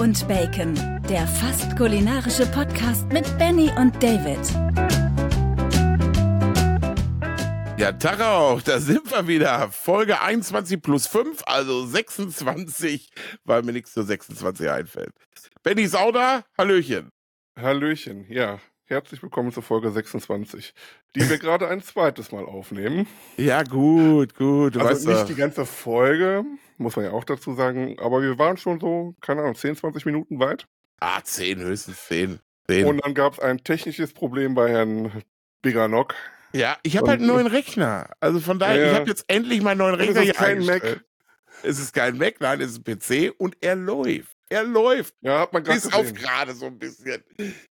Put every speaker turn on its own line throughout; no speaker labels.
und Bacon, der fast kulinarische Podcast mit Benny und David.
Ja, Tag auch, da sind wir wieder. Folge 21 plus 5, also 26, weil mir nichts zu 26 einfällt. Benny ist auch da. Hallöchen.
Hallöchen, ja. Herzlich willkommen zur Folge 26, die wir gerade ein zweites Mal aufnehmen.
Ja, gut, gut.
Du also weißt nicht doch. die ganze Folge, muss man ja auch dazu sagen, aber wir waren schon so, keine Ahnung, 10, 20 Minuten weit.
Ah, 10, höchstens 10. 10.
Und dann gab es ein technisches Problem bei Herrn Biganock.
Ja, ich habe halt einen neuen Rechner. Also von daher, ja, ich habe jetzt endlich meinen neuen Rechner
hier kein Mac.
Es ist kein Mac, nein, es ist ein PC und er läuft. Er läuft.
Ja, hat man gerade
Bis auf gerade so ein bisschen.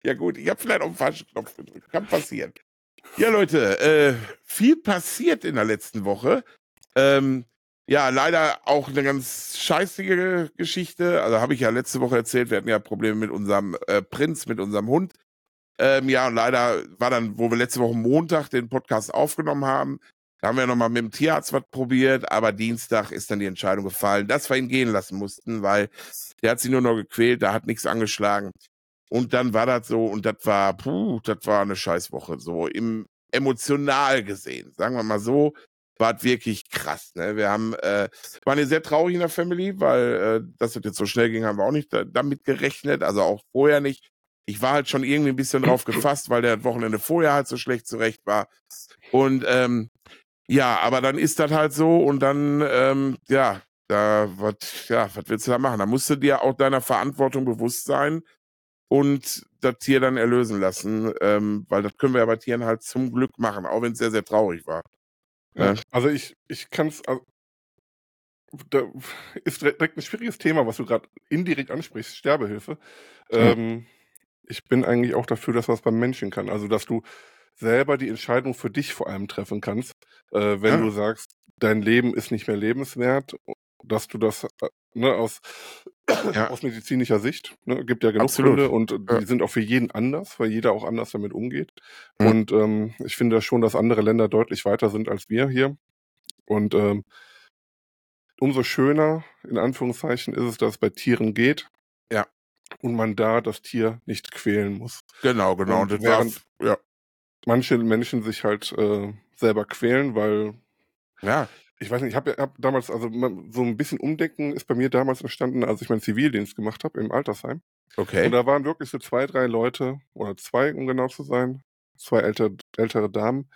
Ja gut, ich habe vielleicht auf den falschen Knopf gedrückt. Kann passieren. Ja, Leute, äh, viel passiert in der letzten Woche. Ähm, ja, leider auch eine ganz scheißige Geschichte. Also habe ich ja letzte Woche erzählt, wir hatten ja Probleme mit unserem äh, Prinz, mit unserem Hund. Ähm, ja, und leider war dann, wo wir letzte Woche Montag den Podcast aufgenommen haben, da haben wir nochmal mit dem Tierarzt was probiert, aber Dienstag ist dann die Entscheidung gefallen, dass wir ihn gehen lassen mussten, weil der hat sich nur noch gequält, da hat nichts angeschlagen. Und dann war das so, und das war, puh, das war eine Scheißwoche, so im emotional gesehen, sagen wir mal so, war es wirklich krass. Ne? Wir haben, äh, waren hier sehr traurig in der Family, weil äh, dass das jetzt so schnell ging, haben wir auch nicht damit gerechnet, also auch vorher nicht. Ich war halt schon irgendwie ein bisschen drauf gefasst, weil der Wochenende vorher halt so schlecht zurecht war. Und ähm, ja, aber dann ist das halt so und dann, ähm, ja, da, was, ja, was willst du da machen? Da musst du dir auch deiner Verantwortung bewusst sein und das Tier dann erlösen lassen, ähm, weil das können wir ja bei Tieren halt zum Glück machen, auch wenn es sehr, sehr traurig war.
Ja, ja. Also ich, ich kann es, also, da ist direkt ein schwieriges Thema, was du gerade indirekt ansprichst, Sterbehilfe. Mhm. Ähm, ich bin eigentlich auch dafür, dass was beim Menschen kann. Also, dass du selber die Entscheidung für dich vor allem treffen kannst, äh, wenn ja. du sagst, dein Leben ist nicht mehr lebenswert, dass du das äh, ne, aus, ja. aus medizinischer Sicht, ne, gibt ja genug Absolut. Gründe und ja. die sind auch für jeden anders, weil jeder auch anders damit umgeht. Mhm. Und ähm, ich finde schon, dass andere Länder deutlich weiter sind als wir hier. Und ähm, umso schöner, in Anführungszeichen, ist es, dass es bei Tieren geht.
Ja.
Und man da das Tier nicht quälen muss.
Genau, genau.
Und, und während, ja manche Menschen sich halt äh, selber quälen, weil
ja.
Ich weiß nicht, ich habe hab damals, also so ein bisschen Umdenken ist bei mir damals entstanden, als ich meinen Zivildienst gemacht habe im Altersheim.
Okay.
Und da waren wirklich so zwei, drei Leute, oder zwei, um genau zu sein, zwei ältere, ältere Damen,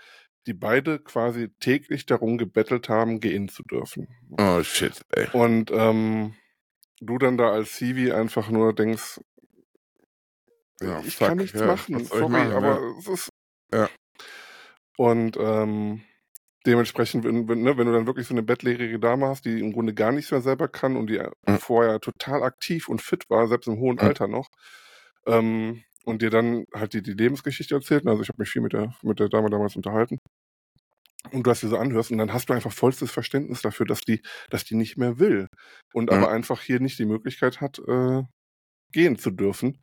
die beide quasi täglich darum gebettelt haben, gehen zu dürfen.
Oh shit, ey.
Und ähm, du dann da als Civi einfach nur denkst, ja, ich fuck, kann nichts ja, machen, sorry, machen, aber ja. es ist
ja.
Und ähm, dementsprechend, wenn, wenn, ne, wenn du dann wirklich so eine bettlägerige Dame hast, die im Grunde gar nichts mehr selber kann und die mhm. vorher total aktiv und fit war, selbst im hohen mhm. Alter noch, ähm, und dir dann halt die, die Lebensgeschichte erzählt, also ich habe mich viel mit der, mit der Dame damals unterhalten, und du hast dir so anhörst und dann hast du einfach vollstes Verständnis dafür, dass die, dass die nicht mehr will und mhm. aber einfach hier nicht die Möglichkeit hat, äh, gehen zu dürfen.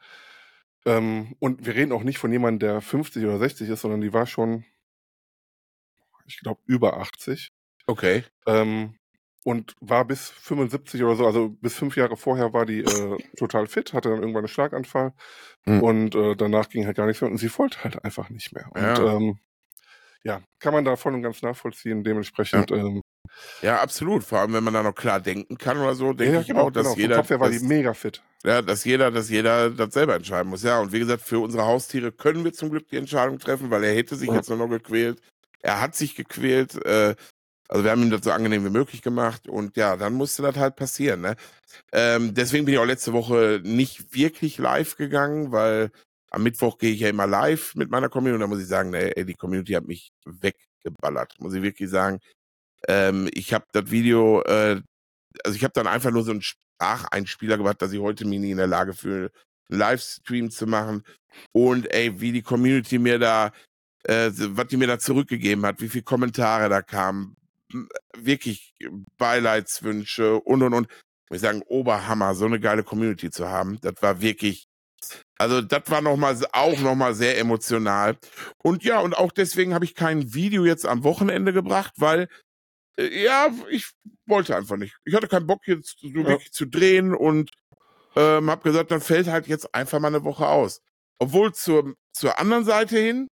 Ähm, und wir reden auch nicht von jemandem, der 50 oder 60 ist, sondern die war schon, ich glaube, über 80.
Okay.
Ähm, und war bis 75 oder so, also bis fünf Jahre vorher war die äh, total fit, hatte dann irgendwann einen Schlaganfall mhm. und äh, danach ging halt gar nichts mehr und sie wollte halt einfach nicht mehr. Und ja, ähm, ja kann man da voll und ganz nachvollziehen. Dementsprechend ja. ähm,
ja, absolut. Vor allem, wenn man da noch klar denken kann oder so, denke ja, ich genau, auch, dass genau. jeder.
Kopf her war die mega fit.
Ja, dass jeder, dass jeder das selber entscheiden muss. Ja, und wie gesagt, für unsere Haustiere können wir zum Glück die Entscheidung treffen, weil er hätte sich ja. jetzt nur noch gequält. Er hat sich gequält. Äh, also wir haben ihm das so angenehm wie möglich gemacht und ja, dann musste das halt passieren. Ne? Ähm, deswegen bin ich auch letzte Woche nicht wirklich live gegangen, weil am Mittwoch gehe ich ja immer live mit meiner Community und da muss ich sagen, ey, die Community hat mich weggeballert, muss ich wirklich sagen. Ähm, ich habe das Video, äh, also ich habe dann einfach nur so einen Spracheinspieler gemacht, dass ich heute mich nie in der Lage fühle, einen Livestream zu machen. Und ey, wie die Community mir da, äh, was die mir da zurückgegeben hat, wie viele Kommentare da kamen, wirklich Beileidswünsche und und und. Ich sagen, Oberhammer, so eine geile Community zu haben. Das war wirklich, also das war noch mal auch noch mal sehr emotional. Und ja, und auch deswegen habe ich kein Video jetzt am Wochenende gebracht, weil äh, ja, ich wollte einfach nicht. Ich hatte keinen Bock jetzt so ja. wirklich zu drehen und Ähm, hab gesagt, dann fällt halt jetzt einfach mal eine Woche aus. Obwohl zur, zur anderen Seite hin,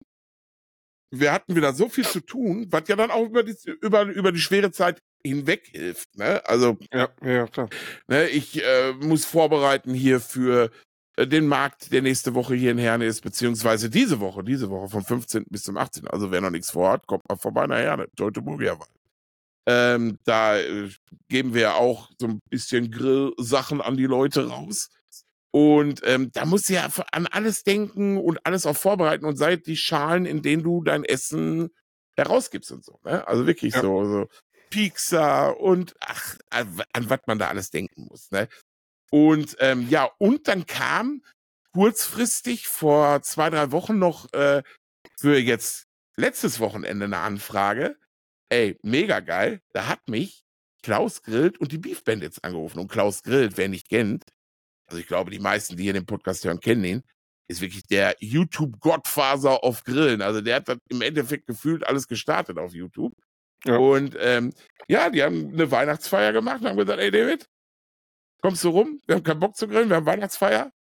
wir hatten wieder so viel zu tun, was ja dann auch über die, über, über die schwere Zeit hinweg hilft. Ne? Also
Ja, ja, klar.
Ne, ich äh, muss vorbereiten hier für äh, den Markt, der nächste Woche hier in Herne ist, beziehungsweise diese Woche, diese Woche vom 15. bis zum 18. Also wer noch nichts vorhat, kommt mal vorbei nach Herne, Teutoburger Wald. Ähm, da äh, geben wir auch so ein bisschen Grillsachen an die Leute raus. Und ähm, da musst du ja an alles denken und alles auch vorbereiten und seit die Schalen, in denen du dein Essen herausgibst und so. Ne? Also wirklich
Ja.
so, so Pizza und ach, an, an was man da alles denken muss. Ne? Und ähm, ja, und dann kam kurzfristig vor zwei, drei Wochen noch äh, für jetzt letztes Wochenende eine Anfrage. Ey, mega geil. Da hat mich Klaus Grillt und die Beef Bandits angerufen. Und Klaus Grillt, wer nicht kennt, also ich glaube, die meisten, die hier den Podcast hören, kennen ihn, ist wirklich der YouTube-Godfather auf Grillen. Also der hat das im Endeffekt gefühlt alles gestartet auf YouTube.
Ja.
Und ähm, ja, die haben eine Weihnachtsfeier gemacht und haben gesagt, ey David, kommst du rum? Wir haben keinen Bock zu grillen, wir haben Weihnachtsfeier.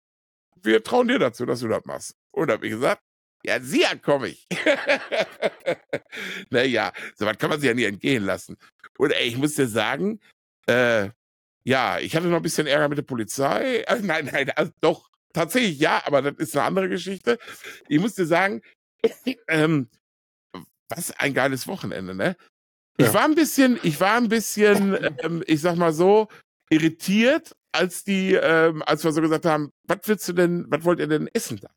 Wir trauen dir dazu, dass du das machst. Und habe ich gesagt, ja, sicher komme ich. naja, so was kann man sich ja nie entgehen lassen. Und ey, ich muss dir sagen, äh, ja, ich hatte noch ein bisschen Ärger mit der Polizei. Also, nein, nein, also doch, tatsächlich ja, aber das ist eine andere Geschichte. Ich muss dir sagen, ähm, was ein geiles Wochenende, ne? Ich
Ja.
war ein bisschen, ich war ein bisschen, ähm, ich sag mal so, irritiert, als die, ähm, als wir so gesagt haben, was willst du denn, was wollt ihr denn essen da?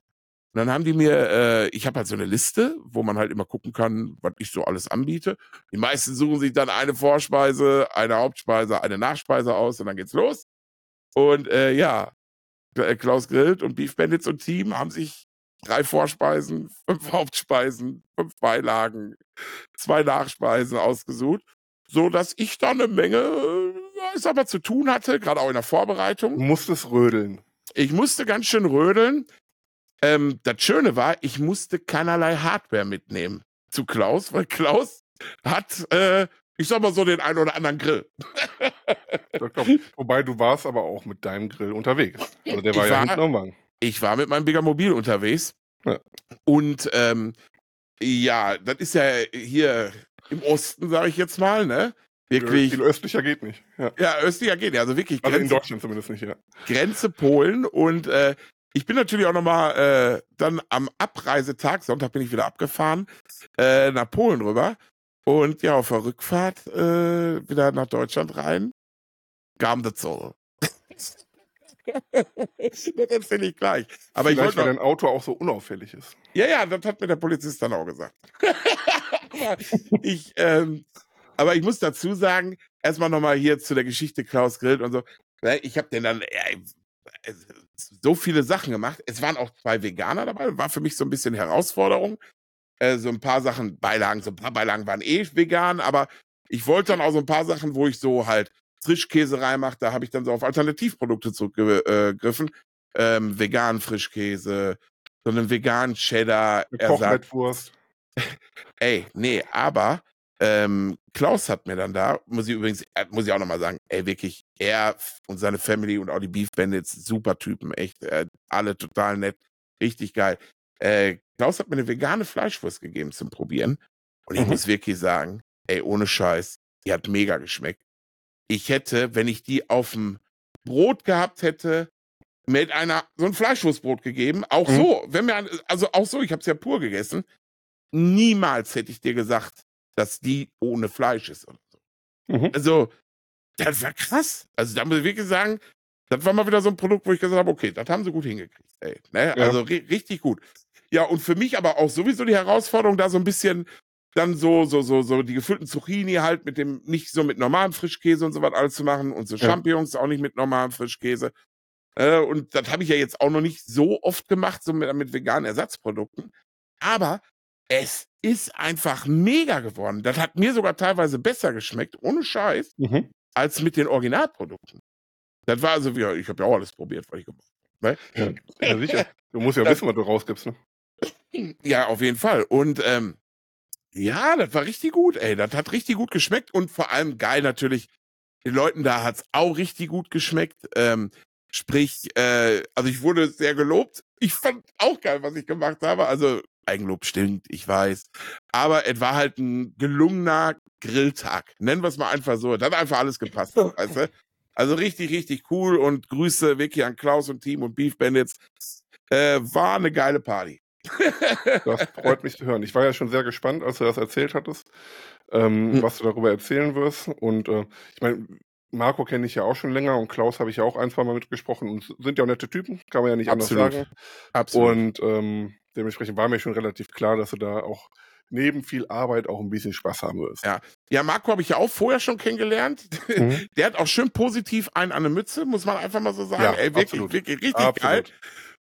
Und dann haben die mir, äh, ich habe halt so eine Liste, wo man halt immer gucken kann, was ich so alles anbiete. Die meisten suchen sich dann eine Vorspeise, eine Hauptspeise, eine Nachspeise aus und dann geht's los. Und äh, ja, äh, Klaus Grillt und Beef Bandits und Team haben sich drei Vorspeisen, fünf Hauptspeisen, fünf Beilagen, zwei Nachspeisen ausgesucht, so dass ich da eine Menge, äh, ich sag mal, zu tun hatte, gerade auch in der Vorbereitung.
Du musstest rödeln.
Ich musste ganz schön rödeln. Ähm, das Schöne war, ich musste keinerlei Hardware mitnehmen zu Klaus, weil Klaus hat, äh, ich sag mal so, den einen oder anderen Grill.
Klar. Wobei du warst aber auch mit deinem Grill unterwegs. Also der
Ich
war ja
war-
hinten am Wagen.
Ich war mit meinem Bigger Mobil unterwegs.
Ja.
Und ähm, ja, das ist ja hier im Osten, sage ich jetzt mal, ne? Wirklich.
Viel östlicher geht nicht. Ja.
Ja, östlicher geht ja, also wirklich
Also in
Grenze,
Deutschland zumindest nicht, ja.
Grenze Polen und äh, ich bin natürlich auch nochmal äh, dann am Abreisetag, Sonntag bin ich wieder abgefahren, äh, nach Polen rüber und ja, auf der Rückfahrt äh, wieder nach Deutschland rein, kam der Zoll. das erzähle ich gleich. Aber ich
Vielleicht, weil
noch,
dein Auto auch so unauffällig ist.
ja, ja, das hat mir der Polizist dann auch gesagt. aber ich, ähm, aber ich muss dazu sagen, erstmal nochmal hier zu der Geschichte Klaus Grillt und so. Ich habe den dann äh, äh, so viele Sachen gemacht. Es waren auch zwei Veganer dabei, war für mich so ein bisschen Herausforderung. Äh, so ein paar Sachen, Beilagen, so ein paar Beilagen waren eh vegan, aber ich wollte dann auch so ein paar Sachen, wo ich so halt Frischkäse reinmache, da habe ich dann so auf Alternativprodukte zurückgegriffen. Ähm, veganen Frischkäse, so einen veganen Cheddar.
Kochmettwurst.
Ey, nee, aber ähm, Klaus hat mir dann da, muss ich übrigens, äh, muss ich auch nochmal sagen, ey, wirklich, er und seine Family und auch die Beef Bandits, super Typen, echt, äh, alle total nett, richtig geil. Äh, Klaus hat mir eine vegane Fleischwurst gegeben zum Probieren und ich
Mhm.
muss wirklich sagen, ey, ohne Scheiß, die hat mega geschmeckt. Ich hätte, wenn ich die auf dem Brot gehabt hätte, mit einer so ein Fleischwurstbrot gegeben, auch
Mhm.
so, wenn mir also auch so, ich habe es ja pur gegessen, niemals hätte ich dir gesagt, dass die ohne Fleisch ist. Oder so.
Mhm.
Also, das war krass. Also, da muss ich wirklich sagen, das war mal wieder so ein Produkt, wo ich gesagt habe, okay, das haben sie gut hingekriegt. Ey, ne?
Ja.
Also ri richtig gut. Ja, und für mich aber auch sowieso die Herausforderung, da so ein bisschen dann so, so, so, so die gefüllten Zucchini halt mit dem, nicht so mit normalem Frischkäse und so was alles zu machen und so
Ja.
Champignons auch nicht mit normalem Frischkäse. Äh, und das habe ich ja jetzt auch noch nicht so oft gemacht, so mit, mit veganen Ersatzprodukten. Aber es ist einfach mega geworden. Das hat mir sogar teilweise besser geschmeckt, ohne Scheiß,
Mhm.
Als mit den Originalprodukten. Das war also, wie, ich habe ja auch alles probiert, was ich gemacht
Ja, ja, sicher. Du musst ja wissen, was du rausgibst. Ne?
habe. Ja, auf jeden Fall. Und ähm, ja, das war richtig gut, ey. Das hat richtig gut geschmeckt und vor allem geil natürlich. Den Leuten da hat's auch richtig gut geschmeckt. Ähm, Sprich, äh, also ich wurde sehr gelobt. Ich fand auch geil, was ich gemacht habe. Also Eigenlob stimmt, ich weiß. Aber es war halt ein gelungener Grilltag. Nennen wir es mal einfach so. Da hat einfach alles gepasst, weißt du? Also richtig, richtig cool und Grüße wirklich an Klaus und Team und Beef Bandits. Äh, war eine geile Party.
Das freut mich zu hören. Ich war ja schon sehr gespannt, als du das erzählt hattest, ähm,
Hm.
was du darüber erzählen wirst. Und äh, ich meine, Marco kenne ich ja auch schon länger und Klaus habe ich ja auch ein, zwei Mal mitgesprochen und sind ja auch nette Typen, kann man ja nicht
Absolut.
anders sagen.
Absolut.
Und ähm, dementsprechend war mir schon relativ klar, dass du da auch neben viel Arbeit auch ein bisschen Spaß haben wirst.
Ja. Ja, Marco habe ich ja auch vorher schon kennengelernt.
Mhm.
Der hat auch schön positiv einen an eine Mütze, muss man einfach mal so sagen.
Ja,
Ey, wirklich,
absolut.
wirklich richtig
Absolut.
geil.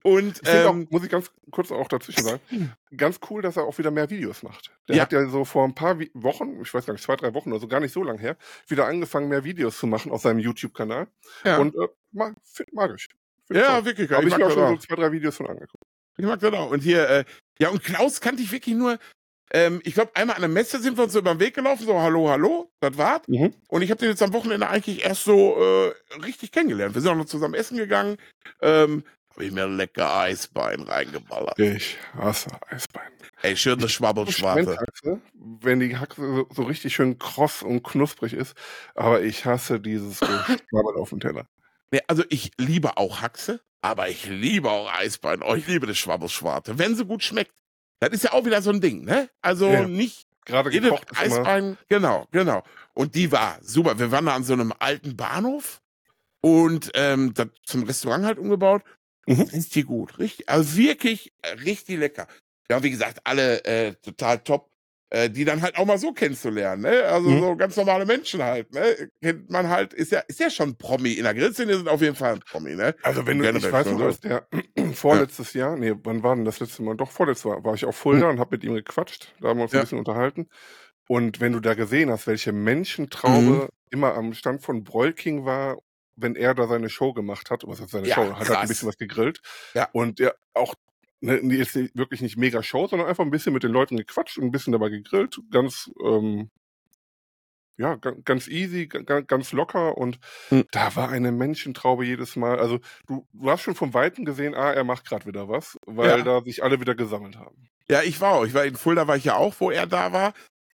Und
Ich
ähm,
auch, muss ich ganz kurz auch dazwischen sagen, ganz cool, dass er auch wieder mehr Videos macht. Der
Ja.
hat ja so vor ein paar Wochen, ich weiß gar nicht, zwei, drei Wochen oder so, gar nicht so lange her, wieder angefangen, mehr Videos zu machen auf seinem YouTube-Kanal.
ja,
Und äh, mag, find, mag ich. Find ich
ja wirklich geil.
Habe ich
mag
mir auch schon so zwei, drei Videos von angeguckt.
Ich mag das auch. Und hier, äh, ja, und Klaus kannte ich wirklich nur, ähm, ich glaube, einmal an der Messe sind wir uns so über den Weg gelaufen, so hallo, hallo, das war's.
Mhm.
Und ich habe den jetzt am Wochenende eigentlich erst so äh, richtig kennengelernt. Wir sind auch noch zusammen essen gegangen. Ähm, habe ich mir lecker Eisbein reingeballert.
Ich hasse Eisbein.
Ey, schöne Schwabbelschwarte.
Schweinshaxe, wenn die Haxe so, so richtig schön kross und knusprig ist. Aber ich hasse dieses Geschwabbel auf dem Teller.
Nee, also ich liebe auch Haxe, aber ich liebe auch Eisbein. Oh, ich liebe das Schwabbelschwarte. Wenn sie gut schmeckt. Das ist ja auch wieder so ein Ding, ne? Also
Ja.
nicht
Gerade
Jede
gekocht.
Eisbein, genau, genau. Und die war super. Wir waren da an so einem alten Bahnhof und ähm, das zum Restaurant halt umgebaut.
Mhm.
Ist die gut, richtig, also wirklich äh, richtig lecker. Ja, wie gesagt, alle äh, total top, äh, die dann halt auch mal so kennenzulernen, ne? Also
Mhm.
so ganz normale Menschen halt, ne? Kennt man halt, ist ja, ist ja schon Promi. In der Grillszene sind auf jeden Fall ein Promi, ne?
Also wenn du,
Generell
ich weiß noch, als der vorletztes Jahr, nee, wann war denn das letzte Mal? Doch, vorletztes Mal war ich auf Fulda und habe mit ihm gequatscht. Da haben wir uns.
Ja.
ein bisschen unterhalten. Und wenn du da gesehen hast, welche Menschentraube
Mhm.
immer am Stand von Broilking war, wenn er da seine Show gemacht hat, was heißt seine
Ja,
Show, hat halt
krass.
ein bisschen was gegrillt.
Ja.
Und der auch, ne, die ist nicht- wirklich nicht mega Show, sondern einfach ein bisschen mit den Leuten gequatscht und ein bisschen dabei gegrillt. Ganz, ähm, ja, ga- ganz easy, ga- ganz locker und
Mhm.
da war eine Menschentraube jedes Mal. Also du, du hast schon vom Weiten gesehen, ah, er macht gerade wieder was, weil
Ja.
da sich alle wieder gesammelt haben.
Ja, ich war auch. Ich war in Fulda, war ich ja auch, wo er da war.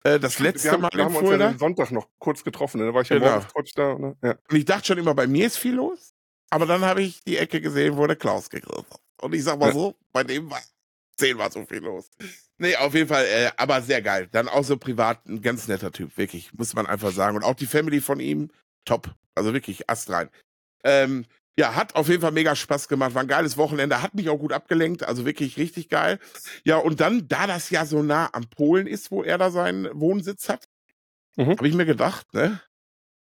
Äh, das letzte
wir haben,
Mal
wir
in
haben uns ja
Fulda.
den Sonntag noch kurz getroffen, ne? da war ich ja
Genau.
morgens da. Ne? Ja.
Und ich dachte schon immer, bei mir ist viel los. Aber dann habe ich die Ecke gesehen, wo der Klaus gegrillt hat. Und ich sag mal so, bei dem war zehnmal so viel los. Nee, auf jeden Fall, äh, aber sehr geil. Dann auch so privat ein ganz netter Typ, wirklich, muss man einfach sagen. Und auch die Family von ihm, top. Also wirklich astrein. Ähm, ja, hat auf jeden Fall mega Spaß gemacht, war ein geiles Wochenende, hat mich auch gut abgelenkt, also wirklich richtig geil. Ja, und dann, da das ja so nah am Polen ist, wo er da seinen Wohnsitz hat,
Mhm.
habe ich mir gedacht, ne?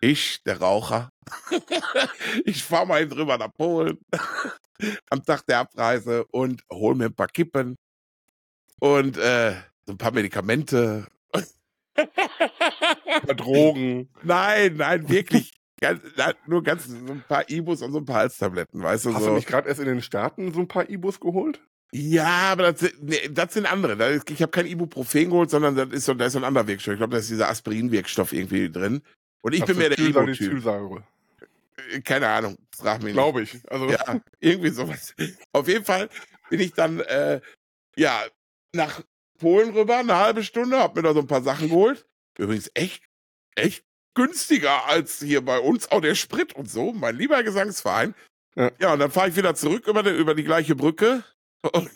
Ich, der Raucher, ich fahr mal eben drüber nach Polen am Tag der Abreise und hol mir ein paar Kippen und äh, so ein paar Medikamente.
Bei Drogen.
nein, nein, wirklich. Ganz, nur ganz so ein paar Ibus und so ein paar Halstabletten, weißt du
Hast
so.
du nicht gerade erst in den Staaten so ein paar Ibus geholt?
Ja, aber das sind, nee, das sind andere. Ich habe kein Ibuprofen geholt, sondern das ist so, da ist so ein anderer Wirkstoff. Ich glaube, da ist dieser Aspirin-Wirkstoff irgendwie drin. Und ich
Ach
bin mehr der Ibu-Typ. Äh, Keine Ahnung, frag mich nicht.
Glaube ich. Also,
Ja, irgendwie sowas. Auf jeden Fall bin ich dann, äh, ja, nach Polen rüber, eine halbe Stunde, hab mir da so ein paar Sachen geholt. Übrigens echt, echt günstiger als hier bei uns, auch der Sprit und so, mein lieber Gesangsverein.
Ja.
Ja, und dann fahre ich wieder zurück über die, über die gleiche Brücke und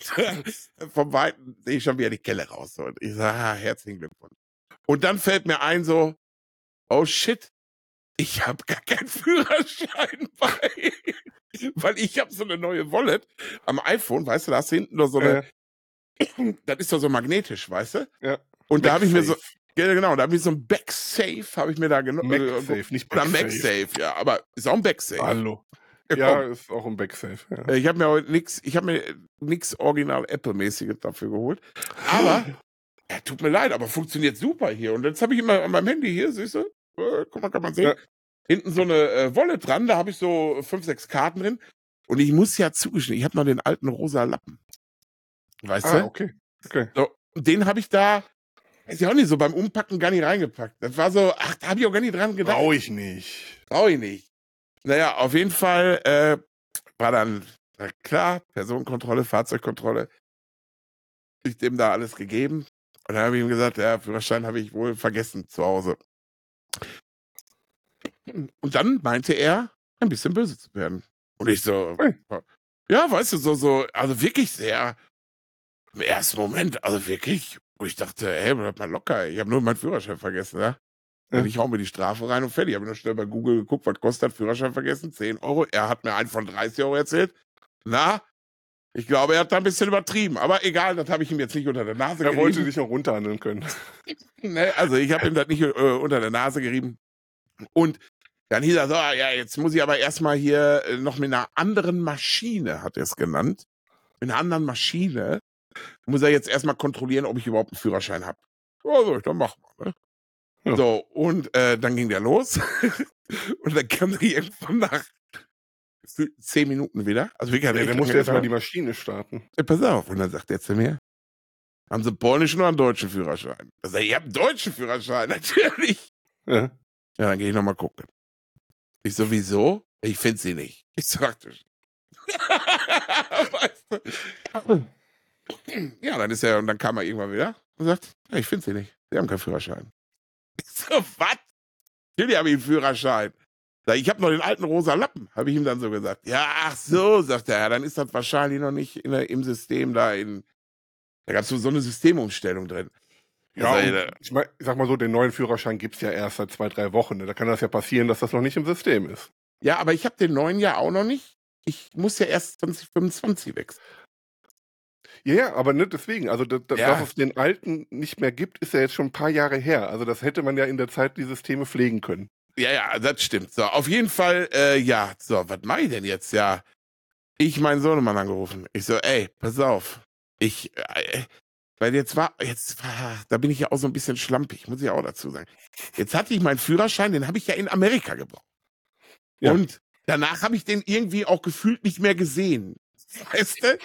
vom Weiten sehe ich schon wieder die Kelle raus. Und ich sage, ah, herzlichen Glückwunsch. Und dann fällt mir ein so, oh shit, ich habe gar keinen Führerschein bei. Weil ich habe so eine neue Wallet am iPhone, weißt du, da hast du hinten noch so eine,
äh,
das ist doch so magnetisch, weißt du?
Ja.
Und da habe ich mir so, ja, genau, da habe ich so ein Backsafe, habe ich mir da genommen.
MagSafe, nicht
Oder
Backsafe.
MagSafe, ja, aber ist auch ein Backsafe.
Hallo.
Ja, komm.
ist auch ein Backsafe. Ja.
Äh, Ich habe mir heute nix, ich habe mir nix original Apple-mäßiges dafür geholt. Aber, ja, tut mir leid, aber funktioniert super hier. Und jetzt habe ich immer an meinem Handy hier, siehst du? Äh, guck mal, kann man sehen.
Ja.
Hinten so eine äh, Wallet dran, da habe ich so fünf, sechs Karten drin. Und ich muss ja zugestehen, ich habe noch den alten rosa Lappen. Weißt
Ah,
du?
okay. Okay.
So, den habe ich da, weiß ich auch nicht, so beim Umpacken gar nicht reingepackt. Das war so, ach, da habe ich auch gar nicht dran gedacht.
Brauche ich nicht.
Brauche ich nicht. Naja, auf jeden Fall, äh, war dann, na klar, Personenkontrolle, Fahrzeugkontrolle. Ich dem da alles gegeben. Und dann habe ich ihm gesagt, ja, Führerschein habe ich wohl vergessen zu Hause. Und dann meinte er, ein bisschen böse zu werden. Und ich so, ja, weißt du, so, so, also wirklich sehr, im ersten Moment, also wirklich, wo ich dachte, ey, bleib mal locker, ich habe nur meinen Führerschein vergessen, ja.
Ja.
Und ich hau mir die Strafe rein und fertig. Ich habe nur schnell bei Google geguckt, was kostet Führerschein vergessen? 10 Euro. Er hat mir einen von 30 Euro erzählt. Na, ich glaube, er hat da ein bisschen übertrieben. Aber egal, das habe ich ihm jetzt nicht unter der Nase
Er wollte
gerieben.
dich noch runterhandeln können.
Ne, also ich habe ihm das nicht äh, unter der Nase gerieben. Und dann hieß er so, ah, ja, jetzt muss ich aber erstmal hier äh, noch mit einer anderen Maschine, hat er es genannt. Mit einer anderen Maschine muss er jetzt erstmal kontrollieren, ob ich überhaupt einen Führerschein habe. Also, dann mach mal. Ne?
Ja.
So, und äh, dann ging der los. und dann kam er irgendwann nach zehn Minuten wieder. Also wirklich, hat
Ja, der musste erstmal die. Maschine starten.
Ja, pass auf. Und dann sagt er zu mir, haben Sie polnischen oder einen deutschen Führerschein? Da sag ich, ich habe einen deutschen Führerschein, natürlich.
Ja.
Ja, dann gehe ich nochmal gucken. Ich so, wieso? Ich finde sie nicht. Ich weißt du? Ja, dann ist er, und dann kam er irgendwann wieder und sagt, ja, ich finde sie nicht. Sie haben keinen Führerschein. Ich so, was? Natürlich habe ich einen Führerschein. Sag ich, habe noch den alten rosa Lappen, habe ich ihm dann so gesagt. Ja, ach so, sagt er, ja, dann ist das wahrscheinlich noch nicht der, im System da in. Da gab es so eine Systemumstellung drin.
Ja,
ich,
und
äh,
ich, mein, ich sag mal so, den neuen Führerschein gibt's ja erst seit zwei, drei Wochen. Ne? Da kann das ja passieren, dass das noch nicht im System ist.
Ja, aber ich habe den neuen ja auch noch nicht. Ich muss ja erst 2025 wechseln.
Ja, ja, aber ne, deswegen, also da, da,
Ja.
dass es den alten nicht mehr gibt, ist ja jetzt schon ein paar Jahre her. Also das hätte man ja in der Zeit die Systeme pflegen können.
Ja, ja, das stimmt. So, auf jeden Fall, äh, ja, so, was mache ich denn jetzt? Ja, ich meinen Sohnemann angerufen. Ich so, ey, pass auf. Ich, äh, weil jetzt war, jetzt war, da bin ich ja auch so ein bisschen schlampig, muss ich auch dazu sagen. Jetzt hatte ich meinen Führerschein, den habe ich ja in Amerika gebraucht.
Ja.
Und danach habe ich den irgendwie auch gefühlt nicht mehr gesehen. Weißt du?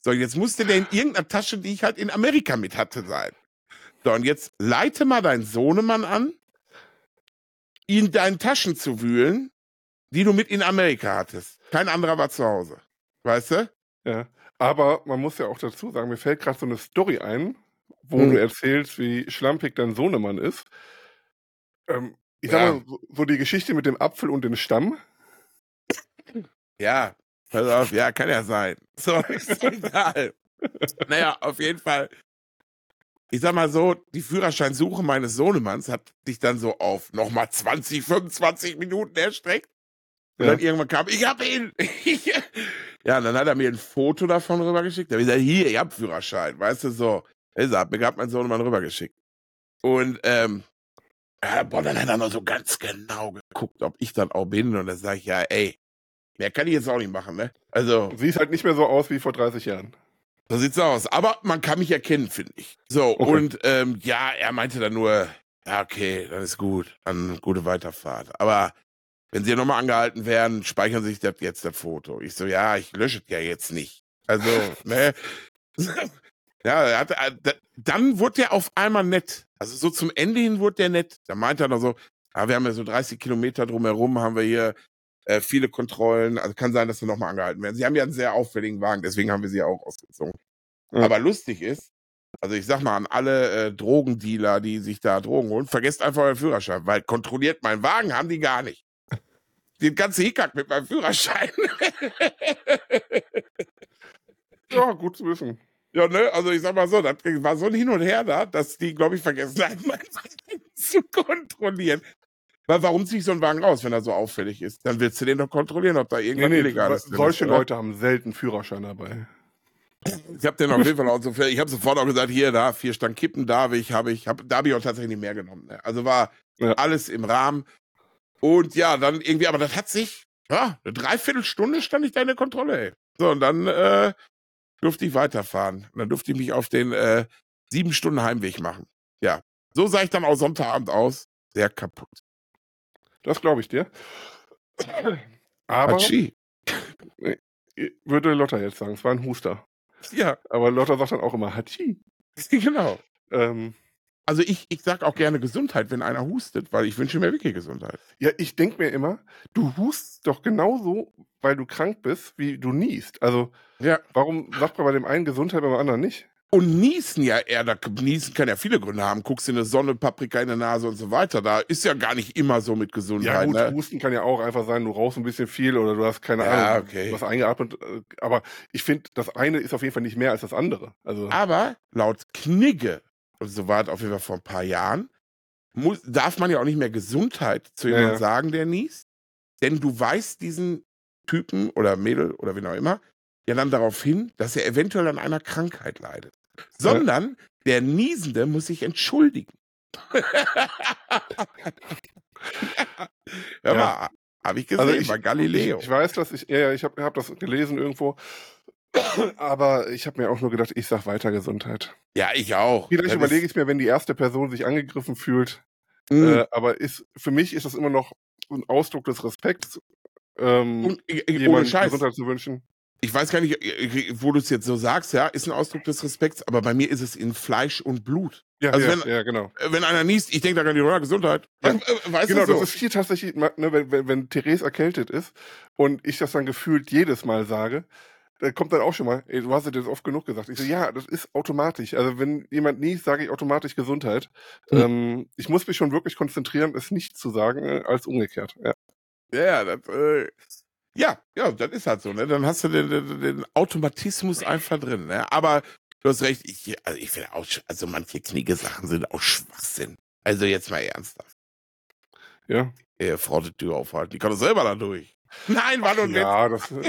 So, jetzt musste der in irgendeiner Tasche, die ich halt in Amerika mit hatte, sein. So, und jetzt leite mal deinen Sohnemann an, in deinen Taschen zu wühlen, die du mit in Amerika hattest. Kein anderer war zu Hause. Weißt du?
Ja. Aber man muss ja auch dazu sagen, mir fällt gerade so eine Story ein, wo
Hm.
du erzählst, wie schlampig dein Sohnemann ist. Ähm, ich sag
Ja.
mal, so, so die Geschichte mit dem Apfel und dem Stamm.
Ja, pass auf, ja, kann ja sein. So, ist egal. naja, auf jeden Fall. Ich sag mal so, die Führerscheinsuche meines Sohnemanns hat sich dann so auf nochmal 20, 25 Minuten erstreckt. Und
Ja.
dann irgendwann kam, ich hab ihn. ja, und dann hat er mir ein Foto davon rübergeschickt. Da hab ich gesagt, hier, ich hab Führerschein. Weißt du, so. Er hat mir gerade mein Sohnemann rübergeschickt. Und, ähm, ja, boah, dann hat er noch so ganz genau geguckt, ob ich dann auch bin. Und dann sage ich, ja, ey, mehr kann ich jetzt auch nicht machen, ne? Also,
Siehst halt nicht mehr so aus wie vor 30 Jahren.
so sieht's aus. Aber man kann mich erkennen, finde ich. So,
Okay.
und ähm, ja, er meinte dann nur, ja, okay, dann ist gut. Dann gute Weiterfahrt. Aber wenn sie nochmal angehalten werden, speichern Sie sich das jetzt das Foto. Ich so, ja, ich lösche es ja jetzt nicht. Also, ne? Ja, er hatte, äh, da- dann wurde er auf einmal nett. Also so zum Ende hin wurde der nett. Da meinte er noch so, ja, wir haben ja so 30 Kilometer drumherum, haben wir hier äh, viele Kontrollen. Also kann sein, dass wir nochmal angehalten werden. Sie haben ja einen sehr auffälligen Wagen, deswegen haben wir sie auch ausgezogen.
Ja.
Aber lustig ist, also ich sag mal an alle äh, Drogendealer, die sich da Drogen holen, vergesst einfach euren Führerschein, weil kontrolliert meinen Wagen haben die gar nicht. Den ganzen Hickhack mit meinem Führerschein.
Ja, gut zu wissen.
Ja, ne, also ich sag mal so, das war so ein Hin und Her da, dass die, glaube ich, vergessen haben, meinen zu kontrollieren. Weil warum ziehe ich so einen Wagen raus, wenn er so auffällig ist? Dann willst du den doch kontrollieren, ob da
Nee,
irgendwas
nee,
Illegales
so-
drin
solche
ist, oder?
Leute haben selten Führerschein dabei.
Ich habe den auf jeden Fall auch so, ich habe sofort auch gesagt, hier, da, vier Stand Kippen, da habe ich, habe ich, hab, da habe ich auch tatsächlich mehr genommen. Ne? Also war
Ja.
alles im Rahmen. Und ja, dann irgendwie, aber das hat sich, ja, eine Dreiviertelstunde stand ich da in der Kontrolle, ey. So, und dann äh, durfte ich weiterfahren. Und dann durfte ich mich auf den äh, sieben Stunden Heimweg machen. Ja. So sah ich dann auch Sonntagabend aus. Sehr kaputt.
Das glaube ich dir. Aber
Hatschi.
würde Lotta jetzt sagen, es war ein Huster.
Ja,
Aber Lotta sagt dann auch immer Hatschi.
genau.
Ähm,
also ich, ich sag auch gerne Gesundheit, wenn einer hustet, weil ich wünsche mir wirklich Gesundheit.
Ja, ich denke mir immer, du hustest doch genauso, weil du krank bist, wie du niest. Also,
Ja.
warum sagt man bei dem einen Gesundheit, beim anderen nicht?
Und Niesen ja eher, da, Niesen kann ja viele Gründe haben. Guckst in die Sonne, Paprika in der Nase und so weiter. Da ist ja gar nicht immer so mit
Ja,
Gesundheit.
gut,
ne?
Husten kann ja auch einfach sein, du rauchst ein bisschen viel oder du hast keine
Ja,
Ahnung,
okay.
was eingeatmet. äh, Aber ich finde, das eine ist auf jeden Fall nicht mehr als das andere. Also,
Aber laut Knigge, so war es auf jeden Fall vor ein paar Jahren, muss, darf man ja auch nicht mehr Gesundheit zu
Ja,
jemandem
ja.
sagen, der niest. Denn du weißt diesen Typen oder Mädel oder wen auch immer ja dann darauf hin, dass er eventuell an einer Krankheit leidet. Sondern der Niesende muss sich entschuldigen. Hör
Ja.
mal, habe ich gesehen
Also ich-
bei Galileo.
Ich, ich weiß, dass ich, ja, ja, ich habe hab das gelesen irgendwo. Aber ich habe mir auch nur gedacht, ich sag weiter Gesundheit.
ja, ich auch.
Vielleicht
Das
überlege ich mir, wenn die erste Person sich angegriffen fühlt.
Mm.
Äh, aber ist, für mich ist das immer noch ein Ausdruck des Respekts, ähm,
Und, äh, äh, ohne
jemandem
Scheiß.
Gesundheit zu wünschen.
ich weiß gar nicht, äh, wo du es jetzt so sagst, ja, ist ein Ausdruck des Respekts, aber bei mir ist es in Fleisch und Blut.
Ja,
Also
ja,
wenn-
ja, genau.
Äh, Wenn einer niest, ich denke da gar nicht drüber, Gesundheit.
Ja.
Äh, äh, Weißt
Genau,
du so?
das ist hier tatsächlich, ne, wenn, wenn, wenn Therese erkältet ist und ich das dann gefühlt jedes Mal sage, da kommt dann auch schon mal, ey, du hast es jetzt oft genug gesagt. Ich so, ja, das ist automatisch. Also wenn jemand niest, sage ich automatisch Gesundheit.
Hm.
Ähm, ich muss mich schon wirklich konzentrieren, es nicht zu sagen, äh, als umgekehrt. Ja.
ja, das, äh, ja, ja, das ist halt so, ne? Dann hast du den, den, den Automatismus einfach drin, ne? Aber du hast recht, ich, also ich finde auch, also manche Kniege-Sachen sind auch Schwachsinn. Also jetzt mal ernsthaft.
ja.
Äh, Frau die Tür aufhalten, die kann doch selber da durch. Nein, war nur ein
Ja, das,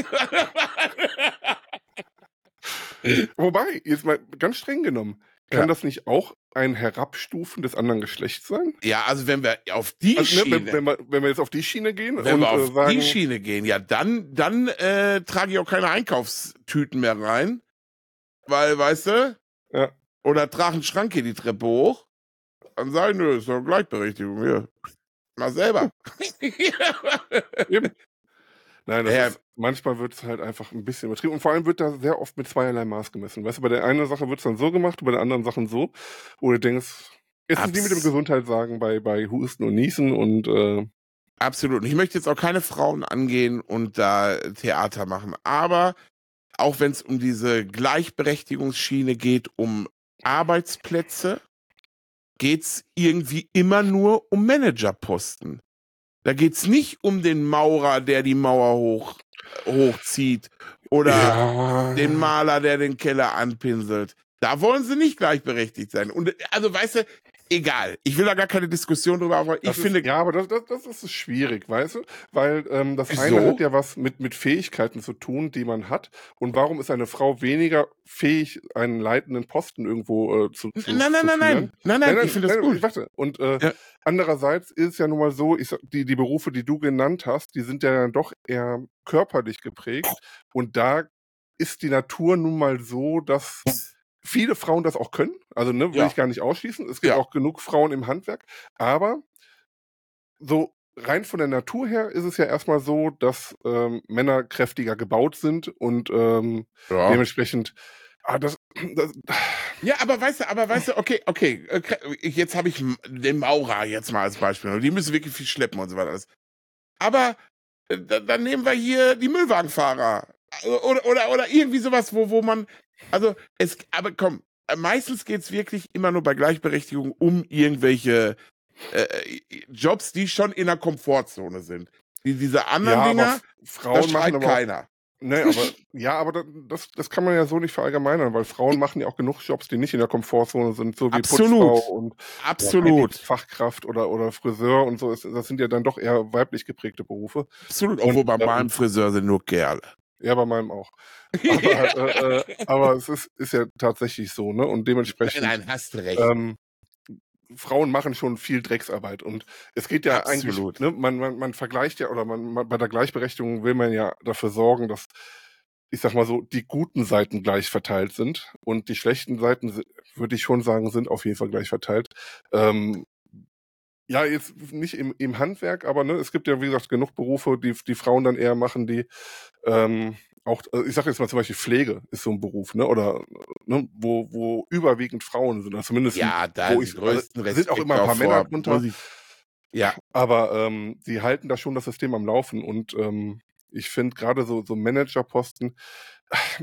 wobei, jetzt mal ganz streng genommen, kann
Ja.
das nicht auch ein Herabstufen des anderen Geschlechts sein?
ja, also wenn wir auf die
Also, ne,
Schiene,
wenn, wenn, wir, wenn wir jetzt auf die Schiene gehen
wenn
und
wir
äh,
auf
sagen,
die Schiene gehen, ja, dann, dann äh, trage ich auch keine Einkaufstüten mehr rein. Weil, weißt du,
Ja.
oder trage einen Schrank hier die Treppe hoch. Dann ich, nö, ist doch Gleichberechtigung hier. Mal selber.
Nein, das
Ja.
ist, manchmal wird es halt einfach ein bisschen übertrieben. Und vor allem wird da sehr oft mit zweierlei Maß gemessen. Weißt du, bei der einen Sache wird es dann so gemacht, bei der anderen Sachen so. Du denkst, ist wie mit dem
Abs-
Gesundheit sagen bei, bei Husten und Niesen und äh,
Absolut. Und ich möchte jetzt auch keine Frauen angehen und da Theater machen. Aber auch wenn es um diese Gleichberechtigungsschiene geht, um Arbeitsplätze, geht's irgendwie immer nur um Managerposten. Da geht's nicht um den Maurer, der die Mauer hoch, hochzieht oder
ja,
den Maler, der den Keller anpinselt. Da wollen sie nicht gleichberechtigt sein. Und also weißt du, egal. Ich will da gar keine Diskussion drüber, aber ich
das
finde,
ist, ja, aber das, das, das ist schwierig, weißt du? Weil ähm, das
Wieso?
eine hat ja was mit, mit Fähigkeiten zu tun, die man hat. Und warum ist eine Frau weniger fähig, einen leitenden Posten irgendwo äh, zu, zu
nein, nein,
zu
nein, nein,
führen?
nein, nein, ich finde das
nein,
gut.
Warte. Und äh,
Ja.
andererseits ist es ja nun mal so, ich, die, die Berufe, die du genannt hast, die sind ja dann doch eher körperlich geprägt. Und da ist die Natur nun mal so, dass viele Frauen das auch können. Also ne, will
Ja.
ich gar nicht ausschließen. Es gibt
Ja.
auch genug Frauen im Handwerk. Aber so rein von der Natur her ist es ja erstmal so, dass ähm, Männer kräftiger gebaut sind und ähm,
Ja.
dementsprechend. Ah, das, das,
Ja, aber weißt du, aber weißt du, okay, okay, äh, jetzt habe ich den Maurer jetzt mal als Beispiel. Die müssen wirklich viel schleppen und so weiter. Aber äh, da- dann nehmen wir hier die Müllwagenfahrer Äh, oder oder oder irgendwie sowas, wo wo man also es aber komm, äh, meistens geht's wirklich immer nur bei Gleichberechtigung um irgendwelche äh, Jobs, die schon in der Komfortzone sind. Die, diese anderen
ja,
Dinger,
Frauen machen aber
keiner.
Nee, aber ja, aber da- das, das kann man ja so nicht verallgemeinern, weil Frauen machen ja auch genug Jobs, die nicht in der Komfortzone sind, so wie
Absolut.
Putzfrau und
Absolut.
Fachkraft oder, oder Friseur und so. Das, sind ja dann doch eher weiblich geprägte Berufe.
Absolut. Obwohl bei
ähm,
meinem Friseur sind nur Kerle.
Ja, bei meinem auch. Aber, äh, äh, aber es ist, ist ja tatsächlich so, ne? Und dementsprechend.
Nein, hast recht.
Ähm, Frauen machen schon viel Drecksarbeit und es geht ja
Absolut.
eigentlich, ne, man, man, man vergleicht ja oder man, man bei der Gleichberechtigung will man ja dafür sorgen, dass ich sag mal so, die guten Seiten gleich verteilt sind und die schlechten Seiten, würde ich schon sagen, sind auf jeden Fall gleich verteilt. Ähm, ja, jetzt nicht im, im Handwerk, aber ne, es gibt ja, wie gesagt, genug Berufe, die die Frauen dann eher machen, die ähm, auch, also ich sage jetzt mal zum Beispiel Pflege ist so ein Beruf, ne? Oder ne, wo, wo überwiegend Frauen sind, oder zumindest
Ja, da
wo ich,
den größten
also, sind auch immer ein paar Männer drunter,
Ja,
aber ähm, sie halten da schon das System am Laufen und ähm, ich finde gerade so, so Managerposten,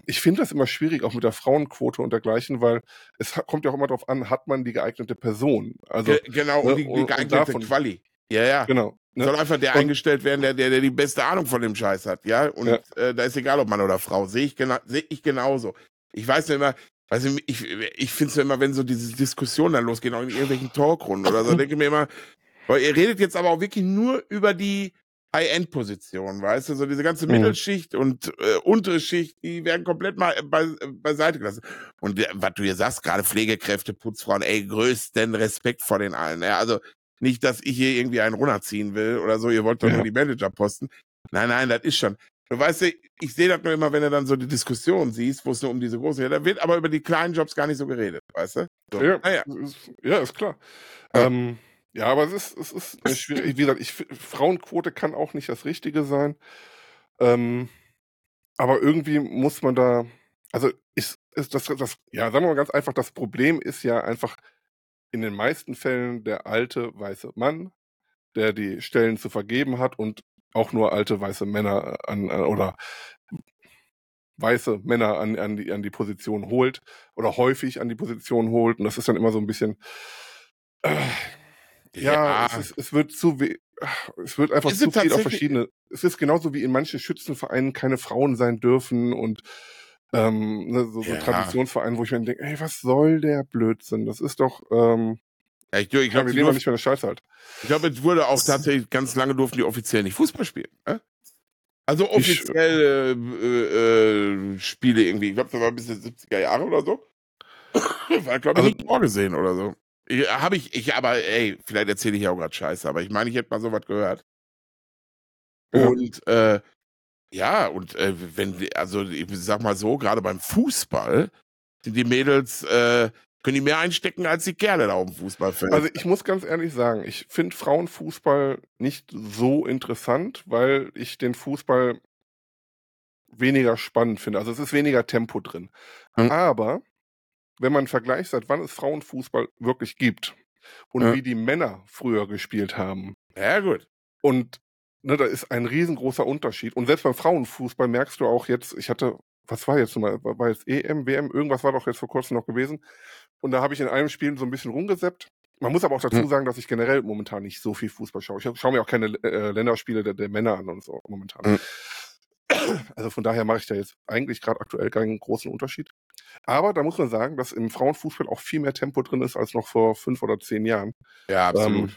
ich finde das immer schwierig, auch mit der Frauenquote und dergleichen, weil es kommt ja auch immer darauf an, hat man die geeignete Person. Also,
ge genau,
ne,
und die,
und-
die
und
geeignete
davon-
Quali. Ja, ja.
genau. Ne?
Soll einfach der
Und-
eingestellt werden, der, der, der die beste Ahnung von dem Scheiß hat, ja. Und
Ja.
Äh, da ist egal, ob Mann oder Frau. Sehe ich, gena seh ich genauso. Ich weiß nur immer, weiß ich, ich, ich finde es immer, wenn so diese Diskussionen dann losgehen, auch in irgendwelchen Talkrunden oder so, denke ich mir immer, boah, ihr redet jetzt aber auch wirklich nur über die High-End-Position, weißt du, so diese ganze
Mhm.
Mittelschicht und äh, untere Schicht, die werden komplett mal bei, beiseite gelassen. Und äh, was du hier sagst, gerade Pflegekräfte, Putzfrauen, ey, größten Respekt vor den allen. Ja, also nicht, dass ich hier irgendwie einen runterziehen will oder so, ihr wollt doch
Ja.
nur die Managerposten. Nein, nein, das ist schon. Du weißt ja, ich sehe das nur immer, wenn du dann so die Diskussion siehst, wo es nur um diese große, ja, da wird aber über die kleinen Jobs gar nicht so geredet, weißt du? So.
Ja,
Naja.
ist, ja, ist klar.
Ja.
Ähm, ja, aber es ist, es ist schwierig. Wie gesagt, ich, Frauenquote kann auch nicht das Richtige sein. Ähm, aber irgendwie muss man da, also ist, ist das, das, ja, sagen wir mal ganz einfach, das Problem ist ja einfach in den meisten Fällen der alte weiße Mann, der die Stellen zu vergeben hat und auch nur alte weiße Männer an, an oder weiße Männer an, an, die, an die Position holt oder häufig an die Position holt. Und das ist dann immer so ein bisschen, äh, ja,
Ja.
Es, ist, es wird zu es wird einfach
Ist
zu
es
viel auf verschiedene. Es ist genauso wie in manchen Schützenvereinen keine Frauen sein dürfen und ähm, ne, so, so
Ja.
Traditionsvereinen, wo ich mir denke, ey, was soll der Blödsinn? Das ist doch, ähm,
Ja, ich, ich glaube,
wir nicht mehr eine Scheiße halt.
ich glaub, es wurde auch tatsächlich, ganz lange durften die offiziell nicht Fußball spielen. Ne? Also offiziell äh, äh, Spiele irgendwie. Ich glaube, das war bis in die 70er Jahre oder so. War, glaube ich,
Also-
nicht vorgesehen oder so. Habe ich, ich, aber ey, vielleicht erzähle ich ja auch gerade Scheiße, aber ich meine, ich hätte mal sowas gehört.
Ja.
Und äh, ja, und äh, wenn, also ich sag mal so, gerade beim Fußball sind die Mädels, äh, können die mehr einstecken als die Kerle da auf dem Fußballfeld.
Also ich muss ganz ehrlich sagen, ich finde Frauenfußball nicht so interessant, weil ich den Fußball weniger spannend finde. Also es ist weniger Tempo drin.
Mhm.
Aber wenn man vergleicht, seit wann es Frauenfußball wirklich gibt und
Ja.
wie die Männer früher gespielt haben,
ja, gut.
und ne, da ist ein riesengroßer Unterschied. Und selbst beim Frauenfußball merkst du auch jetzt, ich hatte, was war jetzt nochmal, war jetzt EM, WM, irgendwas war doch jetzt vor kurzem noch gewesen. Und da habe ich in einem Spiel so ein bisschen rumgeseppt. Man muss aber auch dazu sagen, dass ich generell momentan nicht so viel Fußball schaue. Ich schaue mir auch keine äh, Länderspiele der, der Männer an und so momentan. Also von daher mache ich da jetzt eigentlich gerade aktuell keinen großen Unterschied. Aber da muss man sagen, dass im Frauenfußball auch viel mehr Tempo drin ist als noch vor fünf oder zehn Jahren.
Ja, absolut.
Ähm.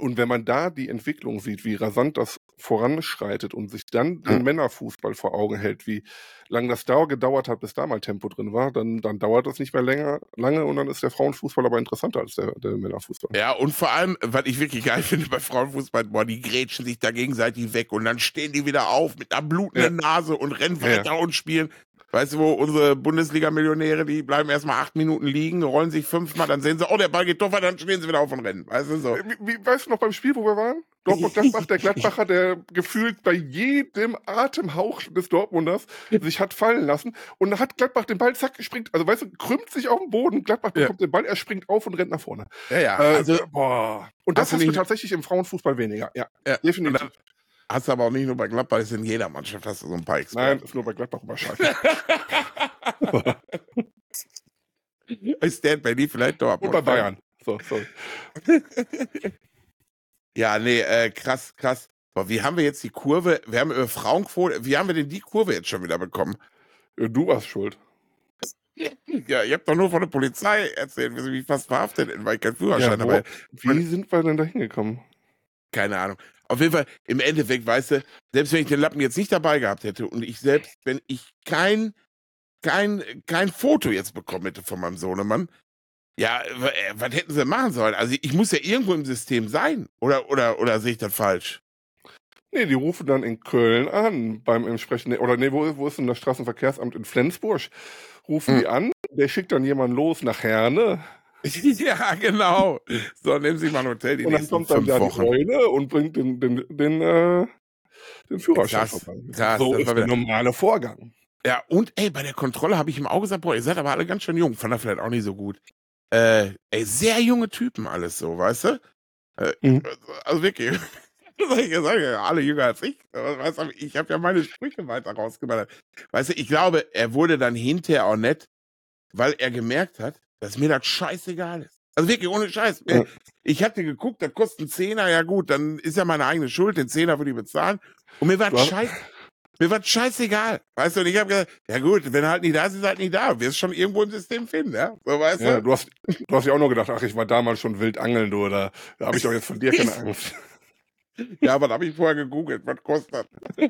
Und wenn man da die Entwicklung sieht, wie rasant das voranschreitet und sich dann den
Mhm.
Männerfußball vor Augen hält, wie lange das Dauer gedauert hat, bis da mal Tempo drin war, dann, dann dauert das nicht mehr länger, lange und dann ist der Frauenfußball aber interessanter als der, der Männerfußball.
Ja, und vor allem, was ich wirklich geil finde bei Frauenfußball, boah, die grätschen sich da gegenseitig weg und dann stehen die wieder auf mit einer blutenden Nase und rennen
Ja, ja.
weiter und spielen. Weißt du, wo unsere Bundesliga-Millionäre, die bleiben erstmal acht Minuten liegen, rollen sich fünfmal, dann sehen sie, oh, der Ball geht weiter, dann stehen sie wieder auf und rennen. Weißt du, so.
Wie, wie, weißt du noch beim Spiel, wo wir waren? Dortmund-Gladbach, der Gladbacher, der gefühlt bei jedem Atemhauch des Dortmunders sich hat fallen lassen. Und da hat Gladbach den Ball, zack, springt, also weißt du, krümmt sich auf den Boden, Gladbach
Ja.
bekommt den Ball, er springt auf und rennt nach vorne.
Ja, ja.
Äh,
also,
boah. Und das
hast du
tatsächlich im Frauenfußball weniger. Ja,
ja.
definitiv.
Hast du aber auch nicht nur bei Gladbach, das ist in jeder Mannschaft hast du so ein paar
Nein,
Experten.
ist nur bei Gladbach immer scheiße.
Ist der in Berlin vielleicht Dortmund?
Und bei Bayern. So, sorry.
Ja, nee, äh, krass, krass. Boah, wie haben wir jetzt die Kurve? Wir haben über Frauenquote, wie haben wir denn die Kurve jetzt schon wieder bekommen?
Du warst schuld.
Ja, ihr habt doch nur von der Polizei erzählt, wie sie mich fast verhaftet weil ich keinen Führerschein
Ja, wo-
habe.
Wie sind wir denn da hingekommen?
Keine Ahnung. Auf jeden Fall, im Endeffekt, weißt du, selbst wenn ich den Lappen jetzt nicht dabei gehabt hätte und ich selbst, wenn ich kein, kein, kein Foto jetzt bekommen hätte von meinem Sohnemann, ja, äh, was hätten sie machen sollen? Also ich muss ja irgendwo im System sein. Oder, oder, oder sehe ich das falsch?
Nee, die rufen dann in Köln an beim entsprechenden, oder nee, wo, wo ist denn das Straßenverkehrsamt in Flensburg? Rufen
Hm.
die an, der schickt dann jemanden los nach Herne
ja, genau. So, nehmen Sie mal ein Hotel die
und dann kommt dann da
Wochen.
die Eule und bringt den, den, den, äh, den Führerschein
Krass,
vorbei.
krass,
so
das
ist der normale Vorgang.
Ja, und ey, bei der Kontrolle habe ich im Auge gesagt, boah, ihr seid aber alle ganz schön jung. Fand er vielleicht auch nicht so gut. Äh, ey, sehr junge Typen alles so, weißt du? Äh,
Mhm.
Also wirklich. Ich, sag ich, ja, alle jünger als ich. Aber Weißt du, ich habe ja meine Sprüche weiter rausgeballert. Weißt du, ich glaube, er wurde dann hinterher auch nett, weil er gemerkt hat, dass mir das scheißegal ist. Also wirklich, ohne Scheiß.
Ja.
Ich hatte geguckt, das kostet einen Zehner, ja gut, dann ist ja meine eigene Schuld, den Zehner würde ich bezahlen. Und mir war scheiß, mir war scheißegal. Weißt du, und ich habe gesagt, ja gut, wenn er halt nicht da ist, ist er halt nicht da. Du wirst schon irgendwo im System finden, ja? So, weißt
Ja,
du?
du, hast, du hast ja auch nur gedacht, ach, ich war damals schon wild angeln, du, oder da habe ich doch jetzt von dir keine Angst.
Ja, aber da habe ich vorher gegoogelt, was kostet das?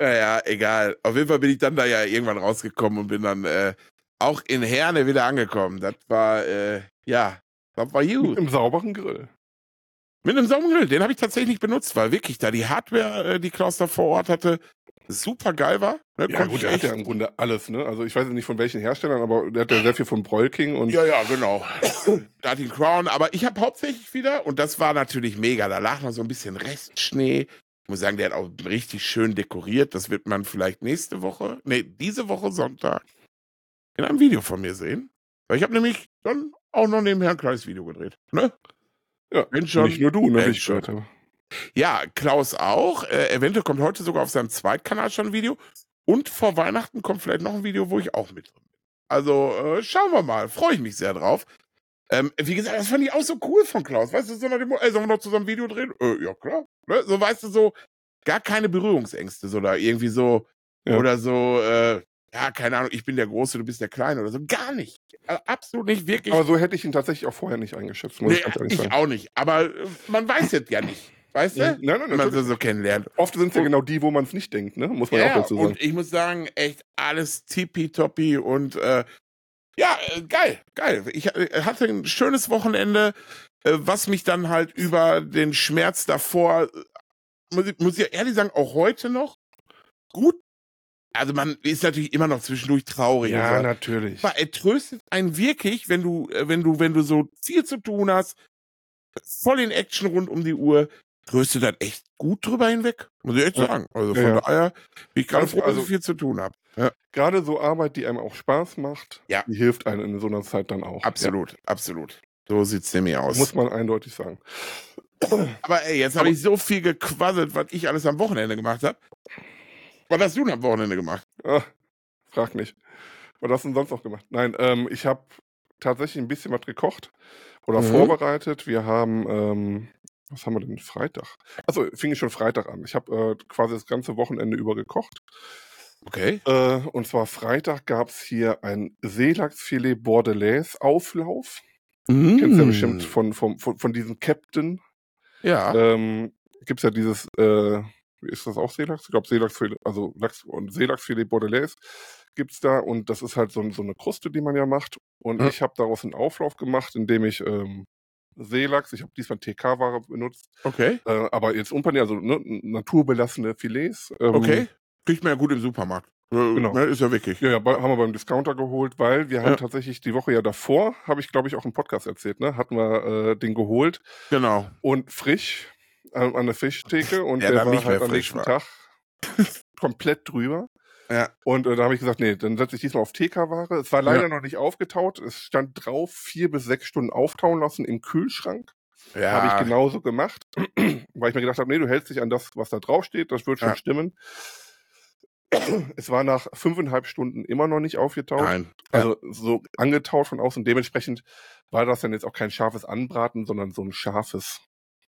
naja, egal. Auf jeden Fall bin ich dann da ja irgendwann rausgekommen und bin dann äh, auch in Herne wieder angekommen. Das war, äh, ja, das war
Mit
gut.
einem sauberen Grill.
Mit einem Saumengrill, den habe ich tatsächlich nicht benutzt, weil wirklich da die Hardware, äh, die Klaus da vor Ort hatte, super geil war. Ne,
Ja
konnte
gut, der hat ja
echt-
im Grunde alles, ne? Also ich weiß nicht von welchen Herstellern, aber der hat ja sehr viel von Broilking und
Ja, ja, genau. da hat die Crown, aber ich habe hauptsächlich wieder, und das war natürlich mega, da lag noch so ein bisschen Restschnee. Ich muss sagen, der hat auch richtig schön dekoriert. Das wird man vielleicht nächste Woche, nee, diese Woche Sonntag in einem Video von mir sehen. Weil ich habe nämlich dann auch noch nebenher ein kleines Video gedreht. Ne?
Ja,
Wenn schon.
nicht nur du, ne,
Wenn
ich gehört habe.
Ja, Klaus auch. Äh, eventuell kommt heute sogar auf seinem Zweitkanal schon ein Video. Und vor Weihnachten kommt vielleicht noch ein Video, wo ich auch mit drin bin. Also äh, schauen wir mal. Freue ich mich sehr drauf. Ähm, wie gesagt, das fand ich auch so cool von Klaus. Weißt du, so nach dem, ey, sollen wir noch zusammen ein Video drehen? Äh, ja, klar. Ne? So, weißt du, so gar keine Berührungsängste, so da irgendwie so,
Ja.
oder so, äh, ja, keine Ahnung, ich bin der Große, du bist der Kleine oder so. Gar nicht. Also, absolut nicht, wirklich.
Aber so hätte ich ihn tatsächlich auch vorher nicht eingeschätzt, muss
nee,
ich ganz ehrlich
ich
sagen.
auch nicht. Aber äh, man weiß jetzt ja nicht. Weißt du?
Nein, nein,
Wenn man so kennenlernt.
Oft sind es ja genau die, wo man es nicht denkt, ne? Muss man auch
Ja,
dazu sagen.
und ich muss sagen, echt alles tippitoppi und äh, ja, äh, geil, geil. Ich äh, hatte ein schönes Wochenende, äh, was mich dann halt über den Schmerz davor, muss ich, muss ich ja ehrlich sagen, auch heute noch gut. Also man ist natürlich immer noch zwischendurch traurig.
Ja,
so.
natürlich.
Aber er tröstet einen wirklich, wenn du, äh, wenn du, wenn du so viel zu tun hast, voll in Action rund um die Uhr, tröstet das echt gut drüber hinweg. Muss ich echt
Ja.
sagen. Also von
ja.
daher bin ich gerade
Also-
froh, dass
also-
ich viel zu tun habe. Ja,
Gerade so Arbeit, die einem auch Spaß macht,
Ja.
die hilft einem in so einer Zeit dann auch.
absolut, absolut. So sieht's nämlich aus.
muss man eindeutig sagen.
Aber ey, jetzt habe ich so viel gequasselt, was ich alles am Wochenende gemacht habe. Was hast du denn am Wochenende gemacht?
Ah, frag nicht. Was hast du denn sonst noch gemacht? Nein, ähm, ich habe tatsächlich ein bisschen was gekocht oder
Mhm.
vorbereitet. Wir haben, ähm, was haben wir denn? Freitag. Also fing ich schon Freitag an. Ich habe äh, quasi das ganze Wochenende über gekocht.
Okay.
Äh, und zwar Freitag gab es hier ein Seelachsfilet Bordelaise Auflauf.
Mm.
Kennst du ja bestimmt von, von, von, von diesem Captain.
Ja.
Ähm, Gibt es ja dieses, äh, ist das auch Seelachs? Ich glaube Seelachsfilet, also Lachs und Seelachsfilet Bordelaise gibt's da und das ist halt so, so eine Kruste, die man ja macht. Und
Ja.
ich habe daraus einen Auflauf gemacht, indem ich ähm, Seelachs, ich habe diesmal TK-Ware benutzt,
Okay.
äh, aber jetzt unpaniert, also ne, naturbelassene Filets. Ähm,
Okay. Kriegt man ja gut im Supermarkt. Äh,
Genau.
Ne, ist ja wirklich.
Ja, ja, haben wir beim Discounter geholt, weil wir haben
Ja.
tatsächlich die Woche ja davor, habe ich glaube ich auch im Podcast erzählt, ne, hatten wir äh, den geholt
Genau.
und frisch äh, an der Fischtheke und
Der
der, war halt am nächsten
war.
Tag komplett drüber.
Ja.
Und äh, da habe ich gesagt, nee, dann setze ich diesmal auf TK-Ware. Es war leider noch nicht aufgetaut. Es stand drauf, vier bis sechs Stunden auftauen lassen im Kühlschrank.
Ja.
Habe ich genauso gemacht, weil ich mir gedacht habe, nee, du hältst dich an das, was da drauf steht, das wird schon
Ja.
stimmen. Es war nach fünfeinhalb Stunden immer noch nicht aufgetaut.
Nein.
Also so angetaut von außen. Dementsprechend war das dann jetzt auch kein scharfes Anbraten, sondern so ein scharfes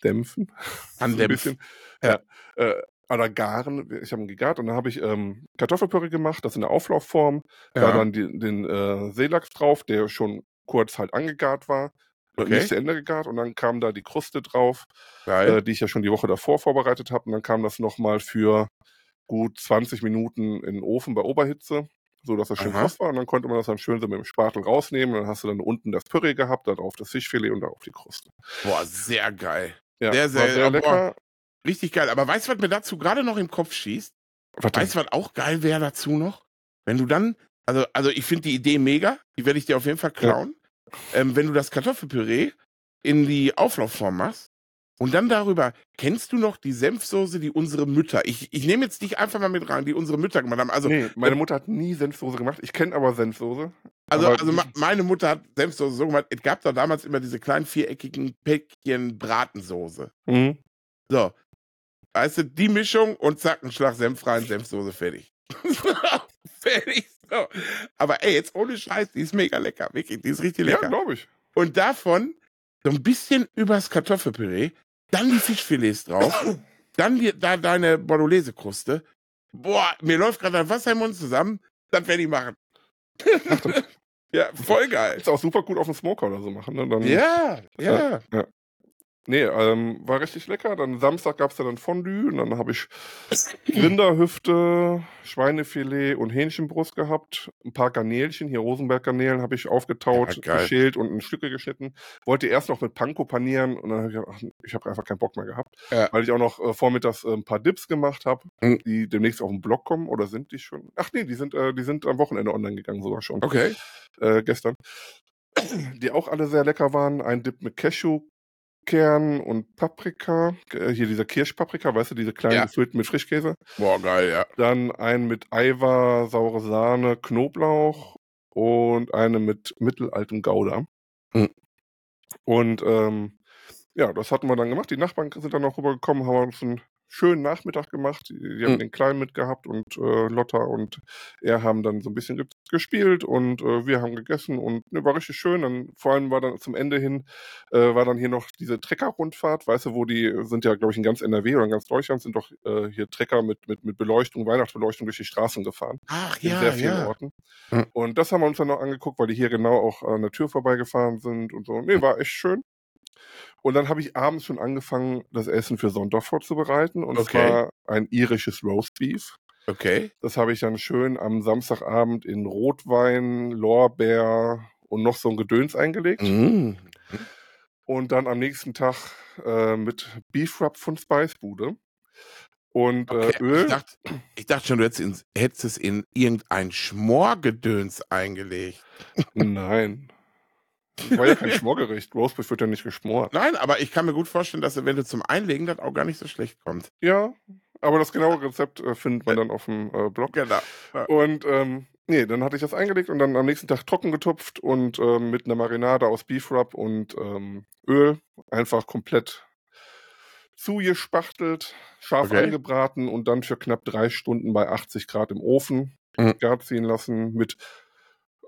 Dämpfen. So ein
Andämpfen.
bisschen. Ja. Äh, oder garen. Ich habe ihn gegart und dann habe ich ähm, Kartoffelpüree gemacht, das in der Auflaufform. Da
Ja.
dann die, den äh, Seelachs drauf, der schon kurz halt angegart war.
Okay.
Nicht zu Ende gegart und dann kam da die Kruste drauf, äh, die ich ja schon die Woche davor vorbereitet habe. Und dann kam das nochmal für gut 20 Minuten in den Ofen bei Oberhitze, so dass das schön kross war. Und dann konnte man das dann schön so mit dem Spatel rausnehmen. Und dann hast du dann unten das Püree gehabt, da drauf das Fischfilet und da auf die Kruste.
Boah, sehr geil.
Ja,
Sehr, sehr-
sehr lecker.
Richtig geil. Aber weißt du, was mir dazu gerade noch im Kopf schießt?
Was?
Weißt du, was auch geil wäre dazu noch? Wenn du dann, also, also ich finde die Idee mega, die werde ich dir auf jeden Fall klauen. Ähm, wenn du das Kartoffelpüree in die Auflaufform machst Und dann darüber, kennst du noch die Senfsoße, die unsere Mütter, ich, ich nehme jetzt dich einfach mal mit rein, die unsere Mütter gemacht haben. Also,
nee, meine Mutter hat nie Senfsoße gemacht. Ich kenne aber Senfsoße.
also,
aber
also meine Mutter hat Senfsoße so gemacht, es gab da damals immer diese kleinen viereckigen Päckchen Bratensoße.
Mhm.
So. Weißt du, die Mischung und zack, ein Schlag Senf rein, Senfsoße, fertig. fertig. So. Aber ey, jetzt ohne Scheiß, die ist mega lecker. Wirklich, die ist richtig
Ja,
lecker.
glaube ich.
und davon so ein bisschen übers Kartoffelpüree, dann die Fischfilets drauf, dann die, da deine Bolognese-Kruste. Boah, mir läuft gerade das Wasser im Mund zusammen. Das werde ich machen. ja, voll geil.
Ist auch super gut auf dem Smoker oder so machen. Ne? Dann,
Ja, ja.
Nee, ähm, war richtig lecker. Dann Samstag gab's ja dann Fondue und dann habe ich Rinderhüfte, Schweinefilet und Hähnchenbrust gehabt. Ein paar Garnelchen, hier Rosenberg-Garnelen habe ich aufgetaut,
Ja,
geschält und in Stücke geschnitten. Wollte erst noch mit Panko panieren und dann habe ich gedacht, ach, ich habe einfach keinen Bock mehr gehabt.
Ja.
Weil ich auch noch äh, vormittags äh, ein paar Dips gemacht habe,
Mhm.
die demnächst auf den Blog kommen. Oder sind die schon? Ach nee, die sind, äh, die sind am Wochenende online gegangen sogar schon
Okay.
äh, gestern, die auch alle sehr lecker waren. Ein Dip mit Cashewkern und Paprika. Äh, hier dieser Kirschpaprika, weißt du, diese kleinen
Ja.
gefüllten mit Frischkäse.
Boah, geil, ja.
Dann ein mit Eiver, saure Sahne, Knoblauch und eine mit mittelaltem Gouda.
Mhm.
Und ähm, ja, das hatten wir dann gemacht. Die Nachbarn sind dann noch rübergekommen, haben uns einen schönen Nachmittag gemacht. Die, die haben
Mhm.
den Kleinen mitgehabt und äh, Lotta und er haben dann so ein bisschen ge gespielt und äh, wir haben gegessen und ne, war richtig schön. Dann vor allem war dann zum Ende hin äh, war dann hier noch diese Trecker-Rundfahrt, weißt du, wo die sind ja, glaube ich, in ganz NRW oder in ganz Deutschland sind doch äh, hier Trecker mit, mit, mit Beleuchtung, Weihnachtsbeleuchtung durch die Straßen gefahren
Ach
in
ja,
sehr vielen
ja.
Orten.
Mhm.
Und das haben wir uns dann noch angeguckt, weil die hier genau auch an der Tür vorbeigefahren sind und so. Nee, war echt schön. Und dann habe ich abends schon angefangen, das Essen für Sonntag vorzubereiten. Und
Okay.
zwar ein irisches Roastbeef.
Okay.
Das habe ich dann schön am Samstagabend in Rotwein, Lorbeer und noch so ein Gedöns eingelegt.
Mhm.
Und dann am nächsten Tag äh, mit Beef Rub von Spicebude. Und
Okay.
äh, Öl.
Ich, dachte, ich dachte schon, du hättest, in, hättest es in irgendein Schmorgedöns eingelegt.
Nein. Das war ja kein Schmorgericht. Roastbeef wird ja nicht geschmort.
Nein, aber ich kann mir gut vorstellen, dass wenn du zum Einlegen das auch gar nicht so schlecht kommt.
Ja, aber das genaue Rezept äh, findet man dann auf dem äh, Blog.
Genau.
Und ähm, nee, dann hatte ich das eingelegt und dann am nächsten Tag trocken getupft und ähm, mit einer Marinade aus Beef Rub und ähm, Öl einfach komplett zugespachtelt, scharf
Okay.
angebraten und dann für knapp drei Stunden bei 80 Grad im Ofen
Mhm.
gar ziehen lassen mit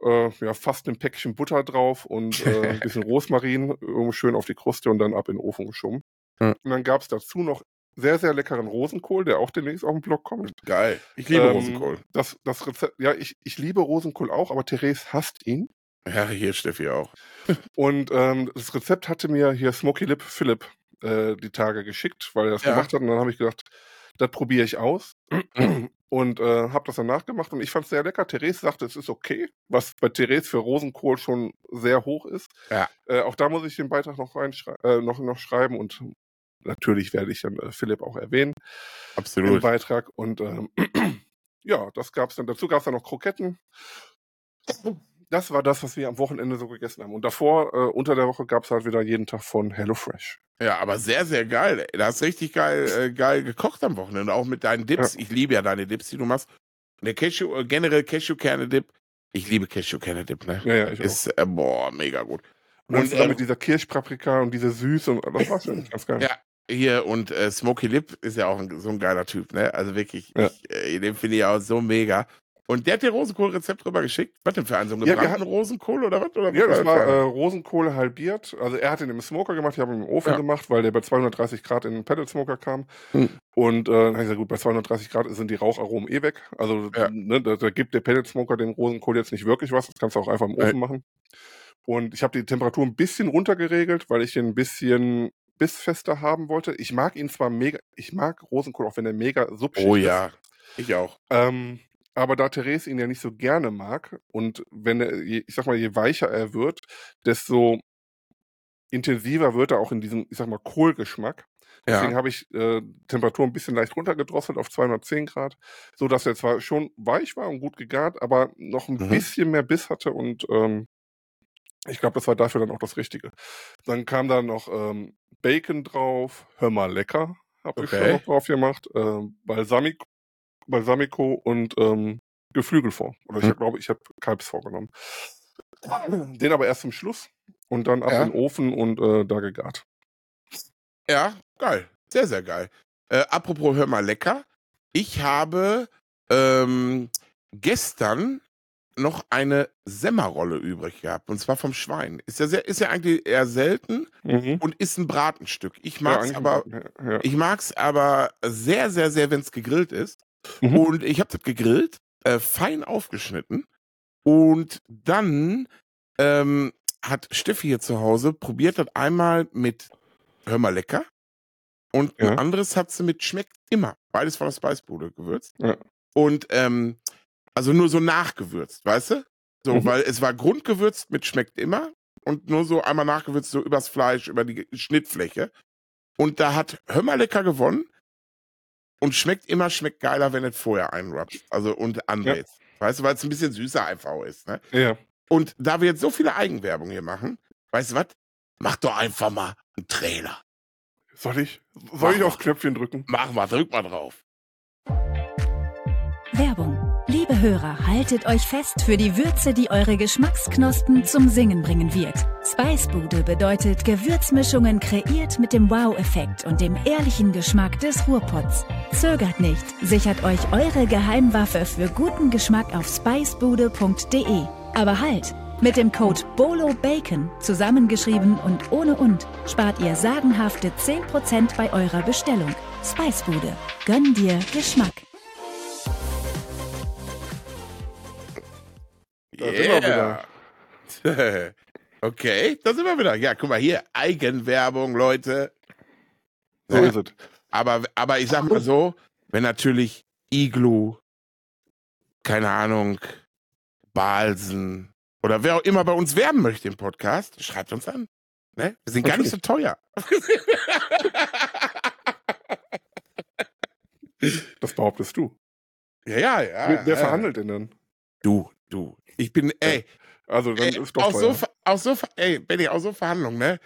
äh, ja, fast einem Päckchen Butter drauf und äh, ein bisschen Rosmarin schön auf die Kruste und dann ab in den Ofen geschoben.
Mhm.
Und dann gab es dazu noch sehr, sehr leckeren Rosenkohl, der auch demnächst auf den Blog kommt.
Geil. Ich liebe
Ähm,
Rosenkohl.
Das, das Rezept, ja, ich, ich liebe Rosenkohl auch, aber Therese hasst ihn.
Ja, hier Steffi auch.
Und ähm, das Rezept hatte mir hier Smoky Lip Philipp äh, die Tage geschickt, weil er das
Ja.
gemacht hat. Und dann habe ich gedacht, das probiere ich aus. und äh, habe das danach gemacht und ich fand es sehr lecker. Therese sagte, es ist okay, was bei Therese für Rosenkohl schon sehr hoch ist.
Ja.
Äh, auch da muss ich den Beitrag noch, reinschrei äh, noch, noch schreiben und natürlich werde ich dann äh, Philipp auch erwähnen im
Absolut.
Beitrag. Und ähm, ja, das gab's dann. Dazu gab's dann noch Kroketten. Das war das, was wir am Wochenende so gegessen haben. Und davor, äh, unter der Woche, gab's halt wieder jeden Tag von HelloFresh.
Ja, aber sehr, sehr geil. Du hast richtig geil, äh, geil gekocht am Wochenende, auch mit deinen Dips. Ich liebe ja deine Dips, die du machst. Der Cashew, äh, generell Cashewkerne-Dip. Ich liebe Cashewkerne-Dip, ne?
Ja, ja, ich auch.
Ist, äh, boah, mega gut.
Und, dann
Und,
zusammen
äh,
mit dieser Kirschpaprika und diese Süße und das war's schon ganz geil.
Ja. Hier und äh, Smokey Lip ist ja auch ein, so ein geiler Typ, ne? Also wirklich,
Ja.
ich, äh, den finde ich auch so mega. Und der hat dir Rosenkohl-Rezept rüber geschickt. Was denn für einen? So einen
Ja, wir
gebrannten Rosenkohl oder was? Oder
Ja, das
war
äh? Rosenkohl halbiert. Also er hat ihn im Smoker gemacht, ich habe ihn im Ofen
Ja.
gemacht, weil der bei 230 Grad in den Pedal Smoker kam.
Hm.
Und äh, dann hab ich gesagt, gut, bei 230 Grad sind die Raucharomen eh weg. Also
Ja.
ne, da, da gibt der Pedal Smoker dem Rosenkohl jetzt nicht wirklich was. Das kannst du auch einfach im Ofen
Nee.
machen. Und ich habe die Temperatur ein bisschen runtergeregelt, weil ich ihn ein bisschen bissfester haben wollte. Ich mag ihn zwar mega, ich mag Rosenkohl, auch wenn er mega subschig
Oh
ist.
ja, ich auch.
Ähm, aber da Therese ihn ja nicht so gerne mag und wenn er, ich sag mal, je weicher er wird, desto intensiver wird er auch in diesem, ich sag mal, Kohlgeschmack. Deswegen
Ja.
habe ich äh, Temperatur ein bisschen leicht runtergedrosselt auf 210 Grad, so dass er zwar schon weich war und gut gegart, aber noch ein
Mhm.
bisschen mehr Biss hatte und ähm, ich glaube, das war dafür dann auch das Richtige. Dann kam da noch ähm, Bacon drauf, hör mal lecker, habe ich
Okay.
schon noch drauf gemacht, äh, Balsamico, Balsamico und ähm, Geflügelfond. Oder ich
Hm.
glaube, ich habe Kalbsfond genommen. Den aber erst zum Schluss und dann ab
Ja.
in den Ofen und äh, da gegart.
Ja, geil. Sehr, sehr geil. Äh, apropos, hör mal lecker. Ich habe ähm, gestern noch eine Semmerrolle übrig gehabt. Und zwar vom Schwein. Ist ja, sehr, ist ja eigentlich eher selten
Mhm.
und ist ein Bratenstück. Ich
Ja,
mag's
eigentlich
aber,
ja, ja.
ich mag's aber sehr, sehr, sehr, wenn es gegrillt ist.
Mhm.
Und ich habe das gegrillt, äh, fein aufgeschnitten. Und dann ähm, hat Steffi hier zu Hause probiert das einmal mit Hör mal lecker. Und ein
Ja.
anderes hat sie mit Schmeckt immer. Beides von der Speisbude gewürzt.
Ja.
Und ähm, also nur so nachgewürzt, weißt du? So,
Mhm.
weil es war grundgewürzt mit Schmeckt immer und nur so einmal nachgewürzt, so übers Fleisch, über die Schnittfläche. Und da hat Hör mal lecker gewonnen. Und schmeckt immer, schmeckt geiler, wenn es vorher einrappt. Also und anlädst. Weißt du, weil es ein bisschen süßer einfach ist. Ne?
ja.
Und da wir jetzt so viele Eigenwerbung hier machen, weißt du was? Mach doch einfach mal einen Trailer.
Soll ich,
Mach
soll ich
mal.
aufs Knöpfchen drücken?
Mach mal, drück mal drauf.
Werbung. Liebe Hörer, haltet euch fest für die Würze, die eure Geschmacksknospen zum Singen bringen wird. Spicebude bedeutet Gewürzmischungen kreiert mit dem Wow-Effekt und dem ehrlichen Geschmack des Ruhrpots. Zögert nicht, sichert euch eure Geheimwaffe für guten Geschmack auf spicebude.de. Aber halt! Mit dem Code BOLOBACON, zusammengeschrieben und ohne und, spart ihr sagenhafte 10% bei eurer Bestellung. Spicebude. Gönn dir Geschmack.
Da sind wir
Yeah. okay, da sind wir wieder. Ja, guck mal hier, Eigenwerbung, Leute.
So ist es.
Aber, aber ich sag mal so, wenn natürlich Iglu, keine Ahnung, Balsen oder wer auch immer bei uns werben möchte im Podcast, schreibt uns an. Ne? Wir sind gar nicht so teuer.
Das behauptest du.
ja, ja, ja.
wer wer
ja.
verhandelt denn dann?
Du, du. Ich bin, ey,
Also dann
ey
ist doch
auch so,
teuer.
Auch so, ey, Benny, auch so Verhandlungen, ne?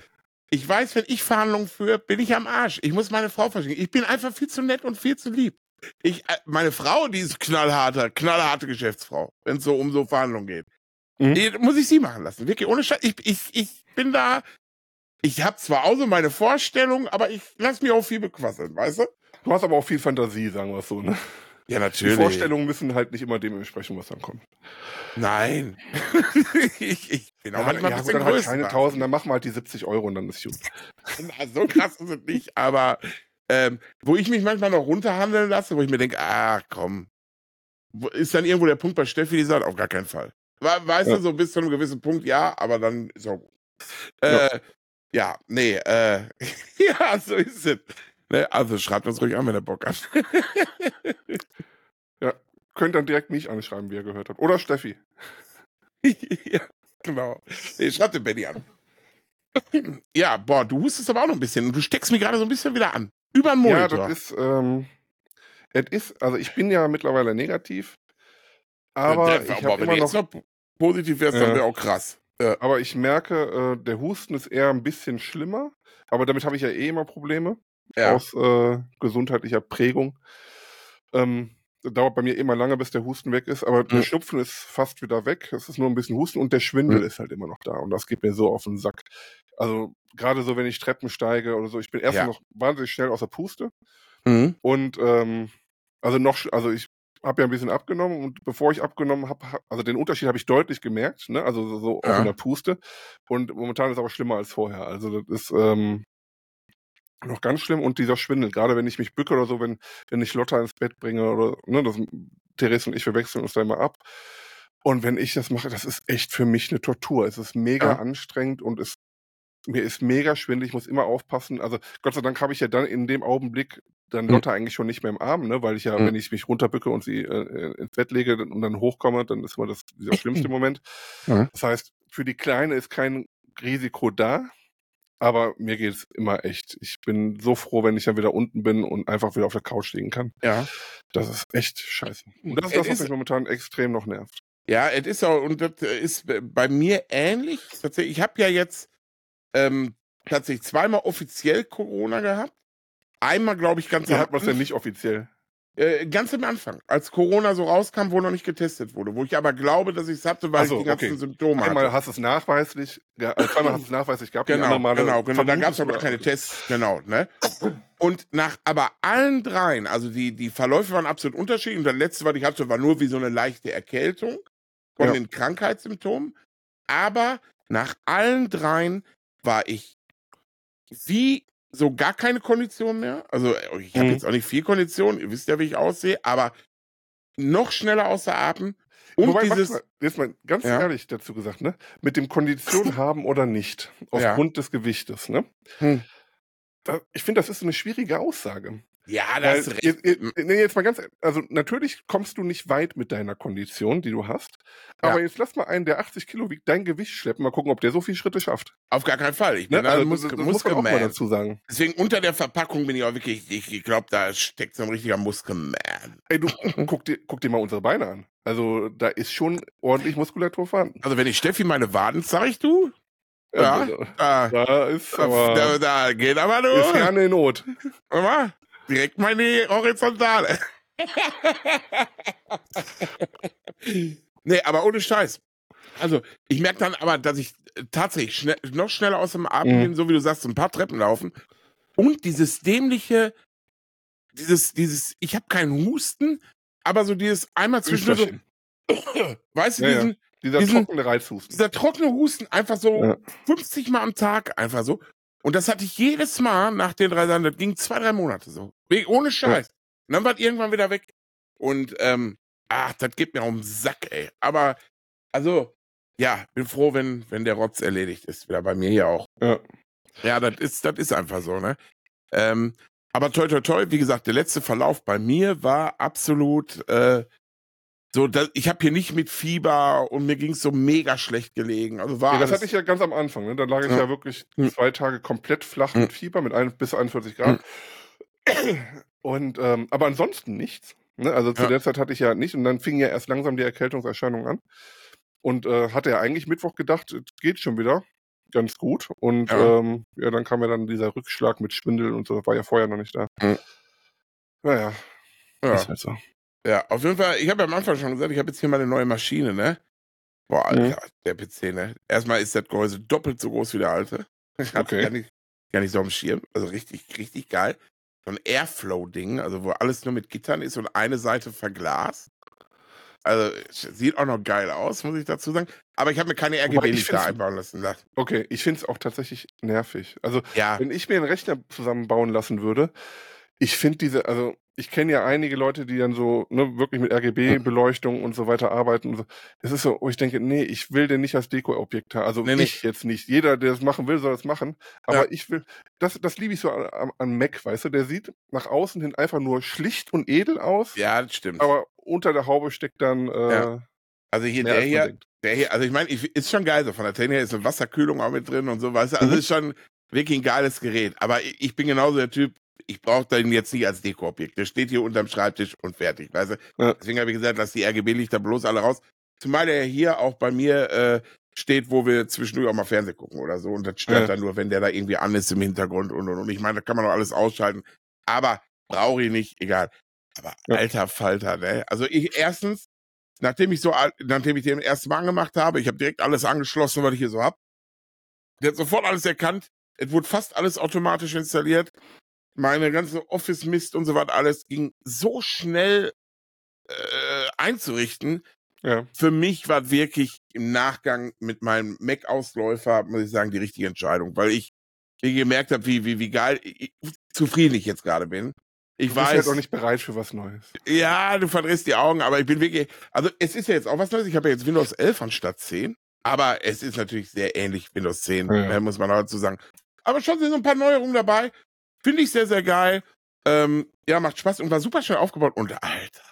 Ich weiß, wenn ich Verhandlungen führe, bin ich am Arsch. Ich muss meine Frau verstehen. Ich bin einfach viel zu nett und viel zu lieb. Ich, äh, meine Frau, die ist knallharter, knallharte Geschäftsfrau, wenn es so um so Verhandlungen geht.
Mhm.
Muss ich sie machen lassen. Wirklich, ohne Scheiß. Ich, ich, ich bin da, ich habe zwar auch so meine Vorstellung, aber ich lass mich auch viel bequasseln, weißt du?
Du hast aber auch viel Fantasie, sagen wir es so. Ne?
Ja,
Die
natürlich.
Vorstellungen müssen halt nicht immer dem entsprechen, was dann kommt.
Nein. ich, ich bin auch
Ja,
manchmal
ja,
ein bisschen
dann halt keine 1000, dann machen wir halt die 70 Euro und dann ist gut.
Na, so krass ist es nicht, aber ähm, wo ich mich manchmal noch runterhandeln lasse, wo ich mir denke, ah, komm. Ist dann irgendwo der Punkt bei Steffi, die sagt, auf gar keinen Fall. We- Weißt
Ja.
du, so bis zu einem gewissen Punkt, ja, aber dann ist auch gut. Äh, ja. nee, äh, ja, so ist es. Ne, also schreibt uns ruhig an, wenn ihr Bock habt.
Könnt dann direkt mich anschreiben, wie ihr gehört habt. Oder Steffi.
ja, genau. Nee, schreibt den Benny an. ja, boah, du hustest aber auch noch ein bisschen. Du steckst mir gerade so ein bisschen wieder an. Über den
Ja,
Monitor.
das ist, ähm, es ist, also ich bin ja mittlerweile negativ, aber
Ja,
ich habe
wenn
immer noch,
noch positiv wärst, dann
Ja.
wäre auch krass.
aber ich merke, äh, der Husten ist eher ein bisschen schlimmer, aber damit habe ich ja eh immer Probleme
Ja.
aus äh, gesundheitlicher Prägung. Ähm, das dauert bei mir immer lange, bis der Husten weg ist, aber der
Mhm.
Schnupfen ist fast wieder weg. Es ist nur ein bisschen Husten und der Schwindel
Mhm.
ist halt immer noch da und das geht mir so auf den Sack. Also gerade so, wenn ich Treppen steige oder so, ich bin erst
Ja.
noch wahnsinnig schnell aus der Puste
Mhm.
und ähm, also noch, also ich habe ja ein bisschen abgenommen und bevor ich abgenommen habe, also den Unterschied habe ich deutlich gemerkt, ne? Also so, so
Ja.
der Puste. Und momentan ist es aber schlimmer als vorher. Also das ist ähm, noch ganz schlimm und dieser Schwindel, gerade wenn ich mich bücke oder so, wenn, wenn ich Lotta ins Bett bringe oder ne, das Therese und ich, wir wechseln uns da immer ab. Und wenn ich das mache, das ist echt für mich eine Tortur. Es ist mega
Ja.
anstrengend und es mir ist mega schwindelig, ich muss immer aufpassen. Also Gott sei Dank habe ich ja dann in dem Augenblick dann
Mhm.
Lotta eigentlich schon nicht mehr im Arm, ne? weil ich ja,
Mhm.
wenn ich mich runterbücke und sie äh, ins Bett lege und dann hochkomme, dann ist immer das dieser schlimmste Moment.
Mhm.
Das heißt, für die Kleine ist kein Risiko da, aber mir geht es immer echt. Ich bin so froh, wenn ich dann wieder unten bin und einfach wieder auf der Couch liegen kann.
Ja.
Das ist echt scheiße. Und das ist das, was mich momentan extrem noch nervt.
Ja, es ist auch, und das ist bei mir ähnlich. Tatsächlich, ich habe ja jetzt ähm, tatsächlich zweimal offiziell Corona gehabt. Einmal, glaube ich, ganz am
hat man es denn nicht offiziell?
Äh, ganz am Anfang, als Corona so rauskam, wo noch nicht getestet wurde, wo ich aber glaube, dass ich es hatte, weil
so,
ich die ganzen
okay.
Symptome
Einmal
hatte.
hast du es nachweislich, ja, äh, zweimal hast du es nachweislich gehabt,
Genau,
Male
genau, genau. Da
vermutest
gab es aber keine Tests, genau, ne? Und nach aber allen dreien, also die, die Verläufe waren absolut unterschiedlich. Und das letzte, was ich hatte, war nur wie so eine leichte Erkältung von
Ja.
den Krankheitssymptomen. Aber nach allen dreien war ich wie so gar keine Kondition mehr. Also ich habe
Mhm.
jetzt auch nicht viel Kondition, ihr wisst ja, wie ich aussehe, aber noch schneller außer Atem. Und
Wobei,
dieses,
mal, jetzt mal ganz
Ja.
ehrlich dazu gesagt, ne? Mit dem Kondition haben oder nicht,
Ja.
aufgrund des Gewichtes, ne?
Hm.
Da, ich finde, das ist eine schwierige Aussage.
Ja, da
Weil,
hast du recht.
jetzt, jetzt, mal ganz, also natürlich kommst du nicht weit mit deiner Kondition, die du hast. Aber
Ja.
jetzt lass mal einen, der 80 Kilo wiegt, dein Gewicht schleppen, mal gucken, ob der so viele Schritte schafft.
Auf gar keinen Fall. Ich
Ne?
bin ein
Also,
Muskel,
das, das muss man auch mal dazu sagen.
Deswegen unter der Verpackung bin ich auch wirklich, ich, ich glaube, da steckt so ein richtiger Muskelman.
Ey, du, guck dir, guck dir mal unsere Beine an. Also da ist schon ordentlich Muskulatur vorhanden.
Also wenn ich Steffi meine Waden zeig, du, Ja.
Also,
da,
da ist aber
da, da geht aber du.
ist gerne in Not.
Mal, direkt mal in die Horizontale. nee, aber ohne Scheiß. Also, ich merke dann aber, dass ich tatsächlich schnell, noch schneller aus dem Atem
Mhm.
bin, so wie du sagst, ein paar Treppen laufen. Und dieses dämliche, dieses, dieses, ich habe keinen Husten, aber so dieses einmal zwischendurch, so, weißt du,
Ja, ja.
diesen,
Dieser
Diesen-
trockene Reizhusten.
dieser trockene Husten, einfach so
Ja.
50 Mal am Tag, einfach so. Und das hatte ich jedes Mal nach den drei Jahren, das ging zwei, drei Monate so. Ohne Scheiß. Und dann war es irgendwann wieder weg. Und, ähm, ach, das geht mir um den Sack, ey. Aber, also, ja, bin froh, wenn, wenn der Rotz erledigt ist. Wieder bei mir hier auch.
Ja.
Ja, das ist, das ist einfach so, ne? Ähm, aber toi, toi, toi, wie gesagt, der letzte Verlauf bei mir war absolut, äh, so, da, ich habe hier nicht mit Fieber und mir ging's so mega schlecht gelegen. Also war
Ja, das hatte ich ja ganz am Anfang. Ne? Da lag ich
Ja.
ja, wirklich
Hm.
zwei Tage komplett flach
Hm.
mit Fieber, mit ein, bis 41 Grad. Und ähm, aber ansonsten nichts. Ne? Also zu
Ja.
der Zeit hatte ich ja nicht und dann fing ja erst langsam die Erkältungserscheinung an. Und äh, hatte ja eigentlich Mittwoch gedacht, es geht schon wieder ganz gut. Und
Ja.
Ähm, ja, dann kam ja dann dieser Rückschlag mit Schwindel und so, das war ja vorher noch nicht da.
Hm.
Naja,
ja.
ist halt so.
Ja, auf jeden Fall, ich habe ja am Anfang schon gesagt, ich habe jetzt hier mal eine neue Maschine, ne? Boah,
Mhm.
Alter, der PC, ne? Erstmal ist das Gehäuse doppelt so groß wie der alte. Ich hab's
Okay.
gar nicht, gar nicht so am Schirm. Also richtig, richtig geil. So ein Airflow-Ding, also wo alles nur mit Gittern ist und eine Seite verglast. Also sieht auch noch geil aus, muss ich dazu sagen. Aber ich habe mir keine RGB-Lichter
find's-
einbauen lassen.
Okay, ich finde es auch tatsächlich nervig. Also
Ja,
Wenn ich mir einen Rechner zusammenbauen lassen würde, ich finde diese, also ich kenne ja einige Leute, die dann so ne, wirklich mit RGB-Beleuchtung und so weiter arbeiten. Es ist so, wo ich denke, nee, ich will den nicht als Deko-Objekt haben. Also
Nee,
ich jetzt nicht. Jeder, der das machen will, soll das machen. Aber
Ja.
ich will, das, das liebe ich so an, an Mac, weißt du, der sieht nach außen hin einfach nur schlicht und edel aus,
ja, das stimmt.
aber unter der Haube steckt dann äh,
Ja. also hier, der hier,
denkt.
Der hier, also ich meine, ich, ist schon geil, so von der Technik her ist eine Wasserkühlung auch mit drin und so, weißt du, also
Mhm.
ist schon wirklich ein geiles Gerät. Aber ich, ich bin genauso der Typ, ich brauche den jetzt nicht als Dekoobjekt. Der steht hier unterm Schreibtisch und fertig, weißt du.
Ja.
Deswegen habe ich gesagt, lass die RGB-Lichter bloß alle raus. Zumal der hier auch bei mir äh, steht, wo wir zwischendurch auch mal Fernsehen gucken oder so. Und das stört
Ja.
dann nur, wenn der da irgendwie an ist im Hintergrund und und und. Ich meine, da kann man doch alles ausschalten. Aber brauche ich nicht, egal. Aber
Ja.
alter Falter, ne? Also ich erstens, nachdem ich so, nachdem ich den ersten Mal angemacht habe, ich habe direkt alles angeschlossen, was ich hier so hab. Der hat sofort alles erkannt. Es wurde fast alles automatisch installiert. Meine ganze Office-Mist und so was alles ging so schnell äh, einzurichten.
Ja.
Für mich war wirklich im Nachgang mit meinem Mac-Ausläufer, muss ich sagen, die richtige Entscheidung, weil ich, ich gemerkt habe, wie, wie, wie geil, ich, zufrieden ich jetzt gerade bin. Ich
Du bist
weiß,
halt auch nicht bereit für was Neues.
ja, du verdrehst die Augen, aber ich bin wirklich, also es ist ja jetzt auch was Neues. Ich habe ja jetzt Windows 11 anstatt 10, aber es ist natürlich sehr ähnlich Windows 10,
Ja.
äh, muss man auch dazu sagen. Aber schon sind so ein paar Neuerungen dabei. Finde ich sehr, sehr geil. Ähm, ja, macht Spaß und war super schnell aufgebaut. Und Alter,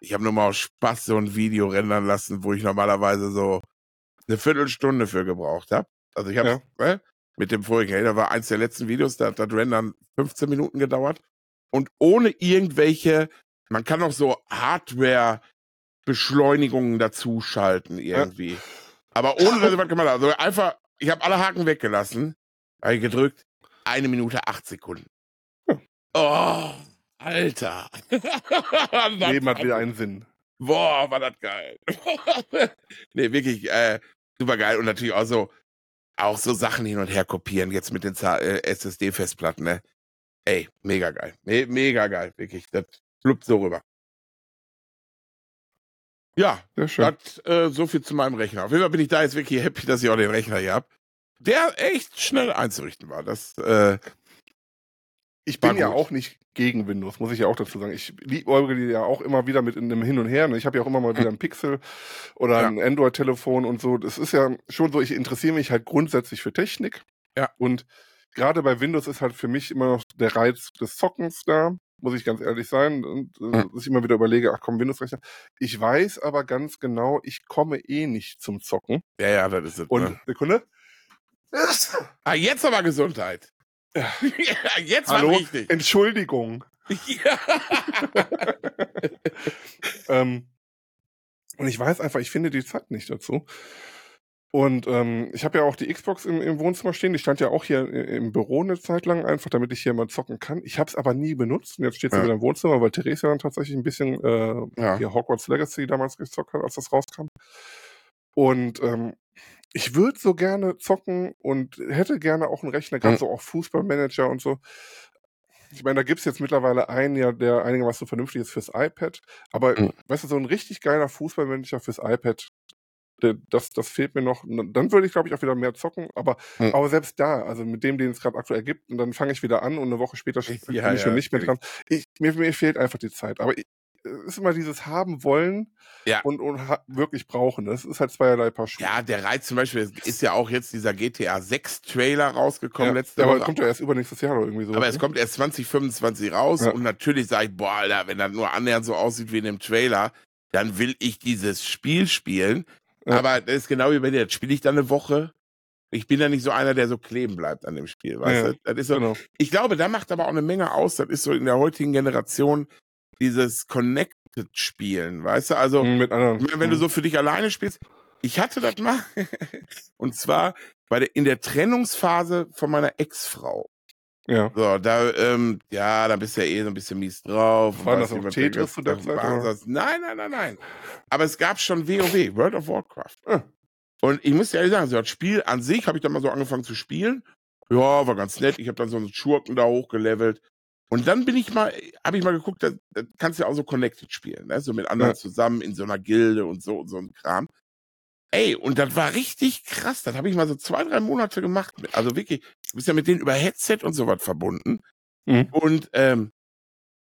ich habe nur mal aus Spaß so ein Video rendern lassen, wo ich normalerweise so eine Viertelstunde für gebraucht habe. Also ich habe äh, mit dem vorigen, hey, da war eins der letzten Videos, da hat das Rendern 15 Minuten gedauert. Und ohne irgendwelche, man kann auch so Hardware-Beschleunigungen dazu schalten irgendwie. Aber ohne dass ich was gemacht habe. Also einfach, ich habe alle Haken weggelassen. Habe gedrückt. Eine Minute acht Sekunden.
Ja.
Oh, Alter.
Leben hat wieder einen Sinn.
Boah, war das geil. nee, wirklich äh, super geil. Und natürlich auch so, auch so Sachen hin und her kopieren, jetzt mit den äh, SSD-Festplatten, ne? Ey, mega geil. Me mega geil, wirklich. Das fluppt so rüber. Ja,
Sehr schön.
das, äh, so viel zu meinem Rechner. Auf jeden Fall bin ich da jetzt wirklich happy, dass ich auch den Rechner hier hab. Der echt schnell einzurichten war. Das, äh,
Ich bin ja auch nicht gegen Windows, muss ich ja auch dazu sagen. Ich liebe ja auch immer wieder mit in einem Hin und Her. Ich habe ja auch immer mal wieder ein Pixel oder
Ja.
ein Android-Telefon und so. Das ist ja schon so, ich interessiere mich halt grundsätzlich für Technik.
Ja.
Und gerade bei Windows ist halt für mich immer noch der Reiz des Zockens da, muss ich ganz ehrlich sein. Und äh,
Hm.
dass ich immer wieder überlege, ach komm, Windows-Rechner. Ich weiß aber ganz genau, ich komme eh nicht zum Zocken.
ja, ja, das ist es.
Und,
Ne?
Sekunde.
Ah, jetzt aber Gesundheit. Jetzt war
Hallo?
richtig.
Entschuldigung.
Ja.
Ähm, und ich weiß einfach, ich finde die Zeit nicht dazu. Und ähm, ich habe ja auch die Xbox im, im Wohnzimmer stehen. Die stand ja auch hier im Büro eine Zeit lang, einfach damit ich hier mal zocken kann. Ich habe es aber nie benutzt. Und jetzt steht sie
Ja.
wieder im Wohnzimmer, weil Therese dann tatsächlich ein bisschen äh,
Ja.
hier Hogwarts Legacy damals gezockt hat, als das rauskam. Und ähm, ich würde so gerne zocken und hätte gerne auch einen Rechner, gerade so auch Fußballmanager und so. Ich meine, da gibt's jetzt mittlerweile einen, ja, der einigermaßen vernünftig ist fürs iPad. Aber
Mhm.
weißt du, so ein richtig geiler Fußballmanager fürs iPad, der, das, das fehlt mir noch. Dann würde ich, glaube ich, auch wieder mehr zocken. Aber,
Mhm.
aber selbst da, also mit dem, den es gerade aktuell gibt, und dann fange ich wieder an und eine Woche später
Ja,
bin ich
ja,
schon nicht mehr dran. Ich, mir, mir fehlt einfach die Zeit. Aber ich, ist immer dieses haben wollen
Ja.
und, und ha wirklich brauchen. Das ist halt zweierlei Paar Schuhe.
ja, der Reiz zum Beispiel ist ja auch jetzt dieser GTA 6 Trailer rausgekommen
Ja,
letzte
aber
Woche.
kommt ja erst übernächstes Jahr oder irgendwie so.
Aber es kommt erst 2025 raus
Ja.
und natürlich sage ich, boah, Alter, wenn das nur annähernd so aussieht wie in dem Trailer, dann will ich dieses Spiel spielen.
Ja.
Aber das ist genau wie bei dir, das spiele ich dann eine Woche. Ich bin ja nicht so einer, der so kleben bleibt an dem Spiel, weißt du? Das ist so,
Genau.
ich glaube, da macht aber auch eine Menge aus. Das ist so in der heutigen Generation dieses Connected Spielen, weißt du? Also,
Mhm, Mit anderen.
wenn du so für dich alleine spielst, ich hatte das mal. Und zwar bei der, in der Trennungsphase von meiner Ex-Frau.
Ja.
So, da, ähm, ja, da bist du ja eh so ein bisschen mies drauf.
War das
was
Tetris zu der Zeit,
Nein, nein, nein, nein. Aber es gab schon WoW, World of Warcraft.
Ah.
Und ich muss dir ehrlich sagen, so das Spiel an sich habe ich dann mal so angefangen zu spielen. Ja, war ganz nett. Ich habe dann so einen Schurken da hochgelevelt. Und dann bin ich mal, habe ich mal geguckt, da, da kannst du ja auch so Connected spielen, ne? so mit anderen
Ja.
zusammen in so einer Gilde und so und so ein Kram. Ey, und das war richtig krass. Das habe ich mal so zwei, drei Monate gemacht. Also wirklich, du bist ja mit denen über Headset und sowas verbunden.
Mhm.
Und ähm,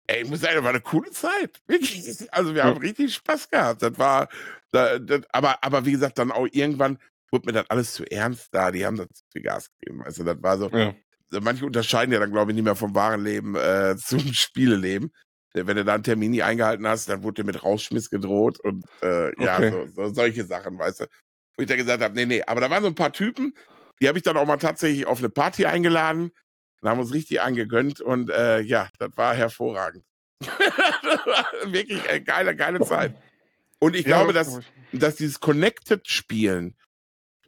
ey, ich muss sagen, das war eine coole Zeit. Wirklich. Also wir
Ja.
haben richtig Spaß gehabt. Das war, da, das, aber, aber wie gesagt, dann auch irgendwann wurde mir das alles zu ernst da. Die haben das zu viel Gas gegeben. Also das war so,
Ja.
Manche unterscheiden ja dann, glaube ich, nicht mehr vom wahren Leben äh, zum Spieleleben. Äh, Wenn du da einen Termin nie eingehalten hast, dann wurde dir mit Rausschmiss gedroht und äh, ja,
Okay.
so, so solche Sachen, weißt du. Wo ich dann gesagt habe, nee, nee, aber da waren so ein paar Typen, die habe ich dann auch mal tatsächlich auf eine Party eingeladen und haben uns richtig angegönnt und äh, ja, das war hervorragend. das war wirklich eine geile, geile Zeit. Und ich glaube, dass, dass dieses Connected-Spielen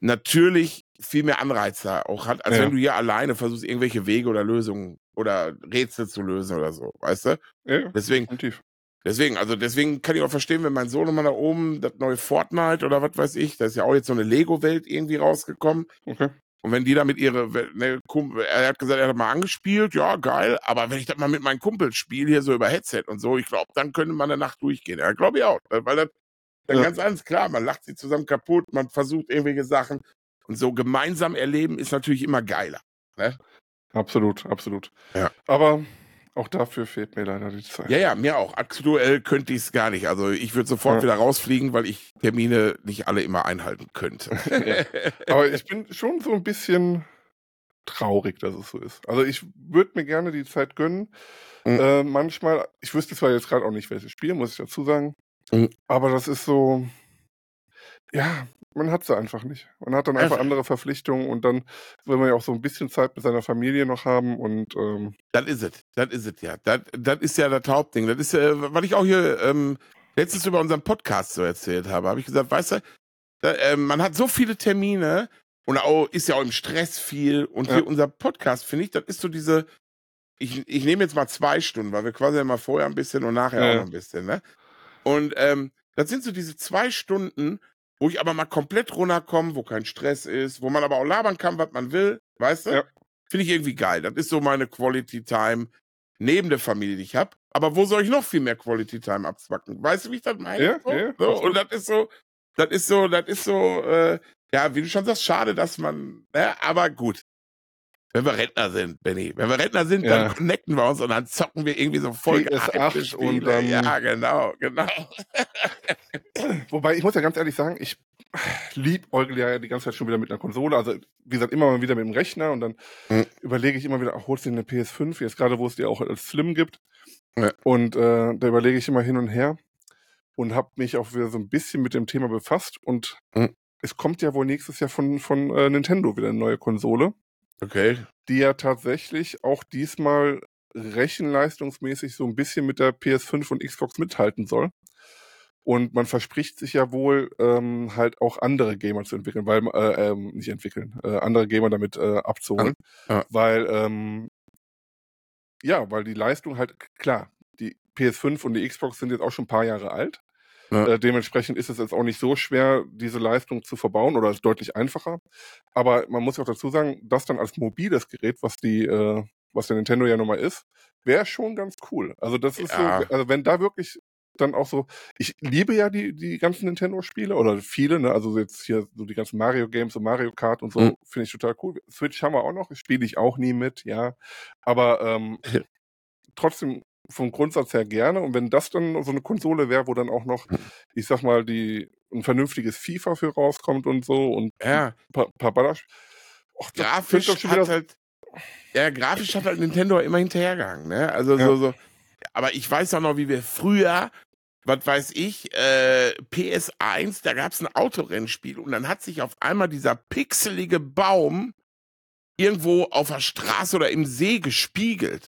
natürlich viel mehr Anreize auch hat, als
Ja.
wenn du hier alleine versuchst, irgendwelche Wege oder Lösungen oder Rätsel zu lösen oder so, weißt du?
Ja,
Deswegen,
definitiv.
deswegen, also deswegen kann ich auch verstehen, wenn mein Sohn mal da oben das neue Fortnite oder was weiß ich, da ist ja auch jetzt so eine Lego-Welt irgendwie rausgekommen.
Okay.
Und wenn die damit ihre, ne, er hat gesagt, er hat mal angespielt, ja, geil, aber wenn ich das mal mit meinen Kumpels spiele, hier so über Headset und so, ich glaube, dann könnte man eine Nacht durchgehen. Ja, glaube ich auch. Weil das dann
Ja.
ganz anders klar, man lacht sie zusammen kaputt, man versucht irgendwelche Sachen. Und so gemeinsam erleben ist natürlich immer geiler.
Absolut, absolut.
Ja.
Aber auch dafür fehlt mir leider die Zeit.
Ja, ja, mir auch. Aktuell könnte ich es gar nicht. Also ich würde sofort
Ja.
wieder rausfliegen, weil ich Termine nicht alle immer einhalten könnte.
Aber ich bin schon so ein bisschen traurig, dass es so ist. Also ich würde mir gerne die Zeit gönnen.
Mhm.
Äh, manchmal, ich wüsste zwar jetzt gerade auch nicht, welches Spiel, muss ich dazu sagen.
Mhm.
Aber das ist so, ja, man hat sie einfach nicht. Man hat dann einfach
Einfach-
andere Verpflichtungen und dann will man ja auch so ein bisschen Zeit mit seiner Familie noch haben und ähm,
Das ist es. Das ist es, ja. Das, ist ja das Hauptding. Das ist ja, was ich auch hier ähm, letztens über unseren Podcast so erzählt habe, habe ich gesagt, weißt du, da, äh, man hat so viele Termine, und auch, ist ja auch im Stress viel. Und
Ja.
hier unser Podcast, finde ich, das ist so diese, ich, ich nehme jetzt mal zwei Stunden, weil wir quasi immer vorher ein bisschen und nachher
Ja,
auch noch ein bisschen, ne? Und ähm, das sind so diese zwei Stunden, wo ich aber mal komplett runterkomme, wo kein Stress ist, wo man aber auch labern kann, was man will, weißt du?
Ja.
Finde ich irgendwie geil. Das ist so meine Quality Time neben der Familie, die ich habe. Aber wo soll ich noch viel mehr Quality Time abzwacken? Weißt du, wie ich das meine?
Ja,
so,
ja,
so, und das ist so, das ist so, das ist so, äh, ja, wie du schon sagst, schade, dass man, ne, aber gut. Wenn wir Rentner sind, Benny, wenn wir Rentner sind,
Ja.
dann connecten wir uns und dann zocken wir irgendwie so voll
PS8
gehypte
und dann-
Ja, genau, genau.
Wobei, ich muss ja ganz ehrlich sagen, ich lieb Eugel ja die ganze Zeit schon wieder mit einer Konsole. Also, wie gesagt, immer mal wieder mit dem Rechner und dann
Mhm.
überlege ich immer wieder, ach, holst du dir eine PS5, jetzt gerade, wo es dir auch als Slim gibt.
Ja.
Und äh, da überlege ich immer hin und her und habe mich auch wieder so ein bisschen mit dem Thema befasst. Und
Mhm.
es kommt ja wohl nächstes Jahr von, von äh, Nintendo wieder eine neue Konsole,
Okay.
die ja tatsächlich auch diesmal rechenleistungsmäßig so ein bisschen mit der PS5 und Xbox mithalten soll. Und man verspricht sich ja wohl, ähm, halt auch andere Gamer zu entwickeln, weil, äh, ähm, nicht entwickeln, äh, andere Gamer damit äh, abzuholen.
Ja.
Weil, ähm, ja, weil die Leistung halt, klar, die PS5 und die Xbox sind jetzt auch schon ein paar Jahre alt.
Ja.
Äh, dementsprechend ist es jetzt auch nicht so schwer, diese Leistung zu verbauen oder ist deutlich einfacher. Aber man muss auch dazu sagen, das dann als mobiles Gerät, was die, äh, was der Nintendo ja nun mal ist, wäre schon ganz cool. Also das ist
Ja.
so, also wenn da wirklich dann auch so, ich liebe ja die, die ganzen Nintendo-Spiele oder viele, ne, also jetzt hier so die ganzen Mario-Games und Mario Kart und so,
Mhm.
finde ich total cool. Switch haben wir auch noch, spiele ich auch nie mit, ja. Aber ähm, trotzdem vom Grundsatz her gerne. Und wenn das dann so eine Konsole wäre, wo dann auch noch,
Mhm.
ich sag mal, die ein vernünftiges FIFA für rauskommt und so und
Ja,
ein paar, paar Baller. Och,
grafisch hat halt, ja, grafisch hat halt Nintendo immer hinterhergegangen, ne? Also
Ja.
so, so. Aber ich weiß auch noch, wie wir früher, was weiß ich, äh, PS1, da gab's ein Autorennspiel und dann hat sich auf einmal dieser pixelige Baum irgendwo auf der Straße oder im See gespiegelt.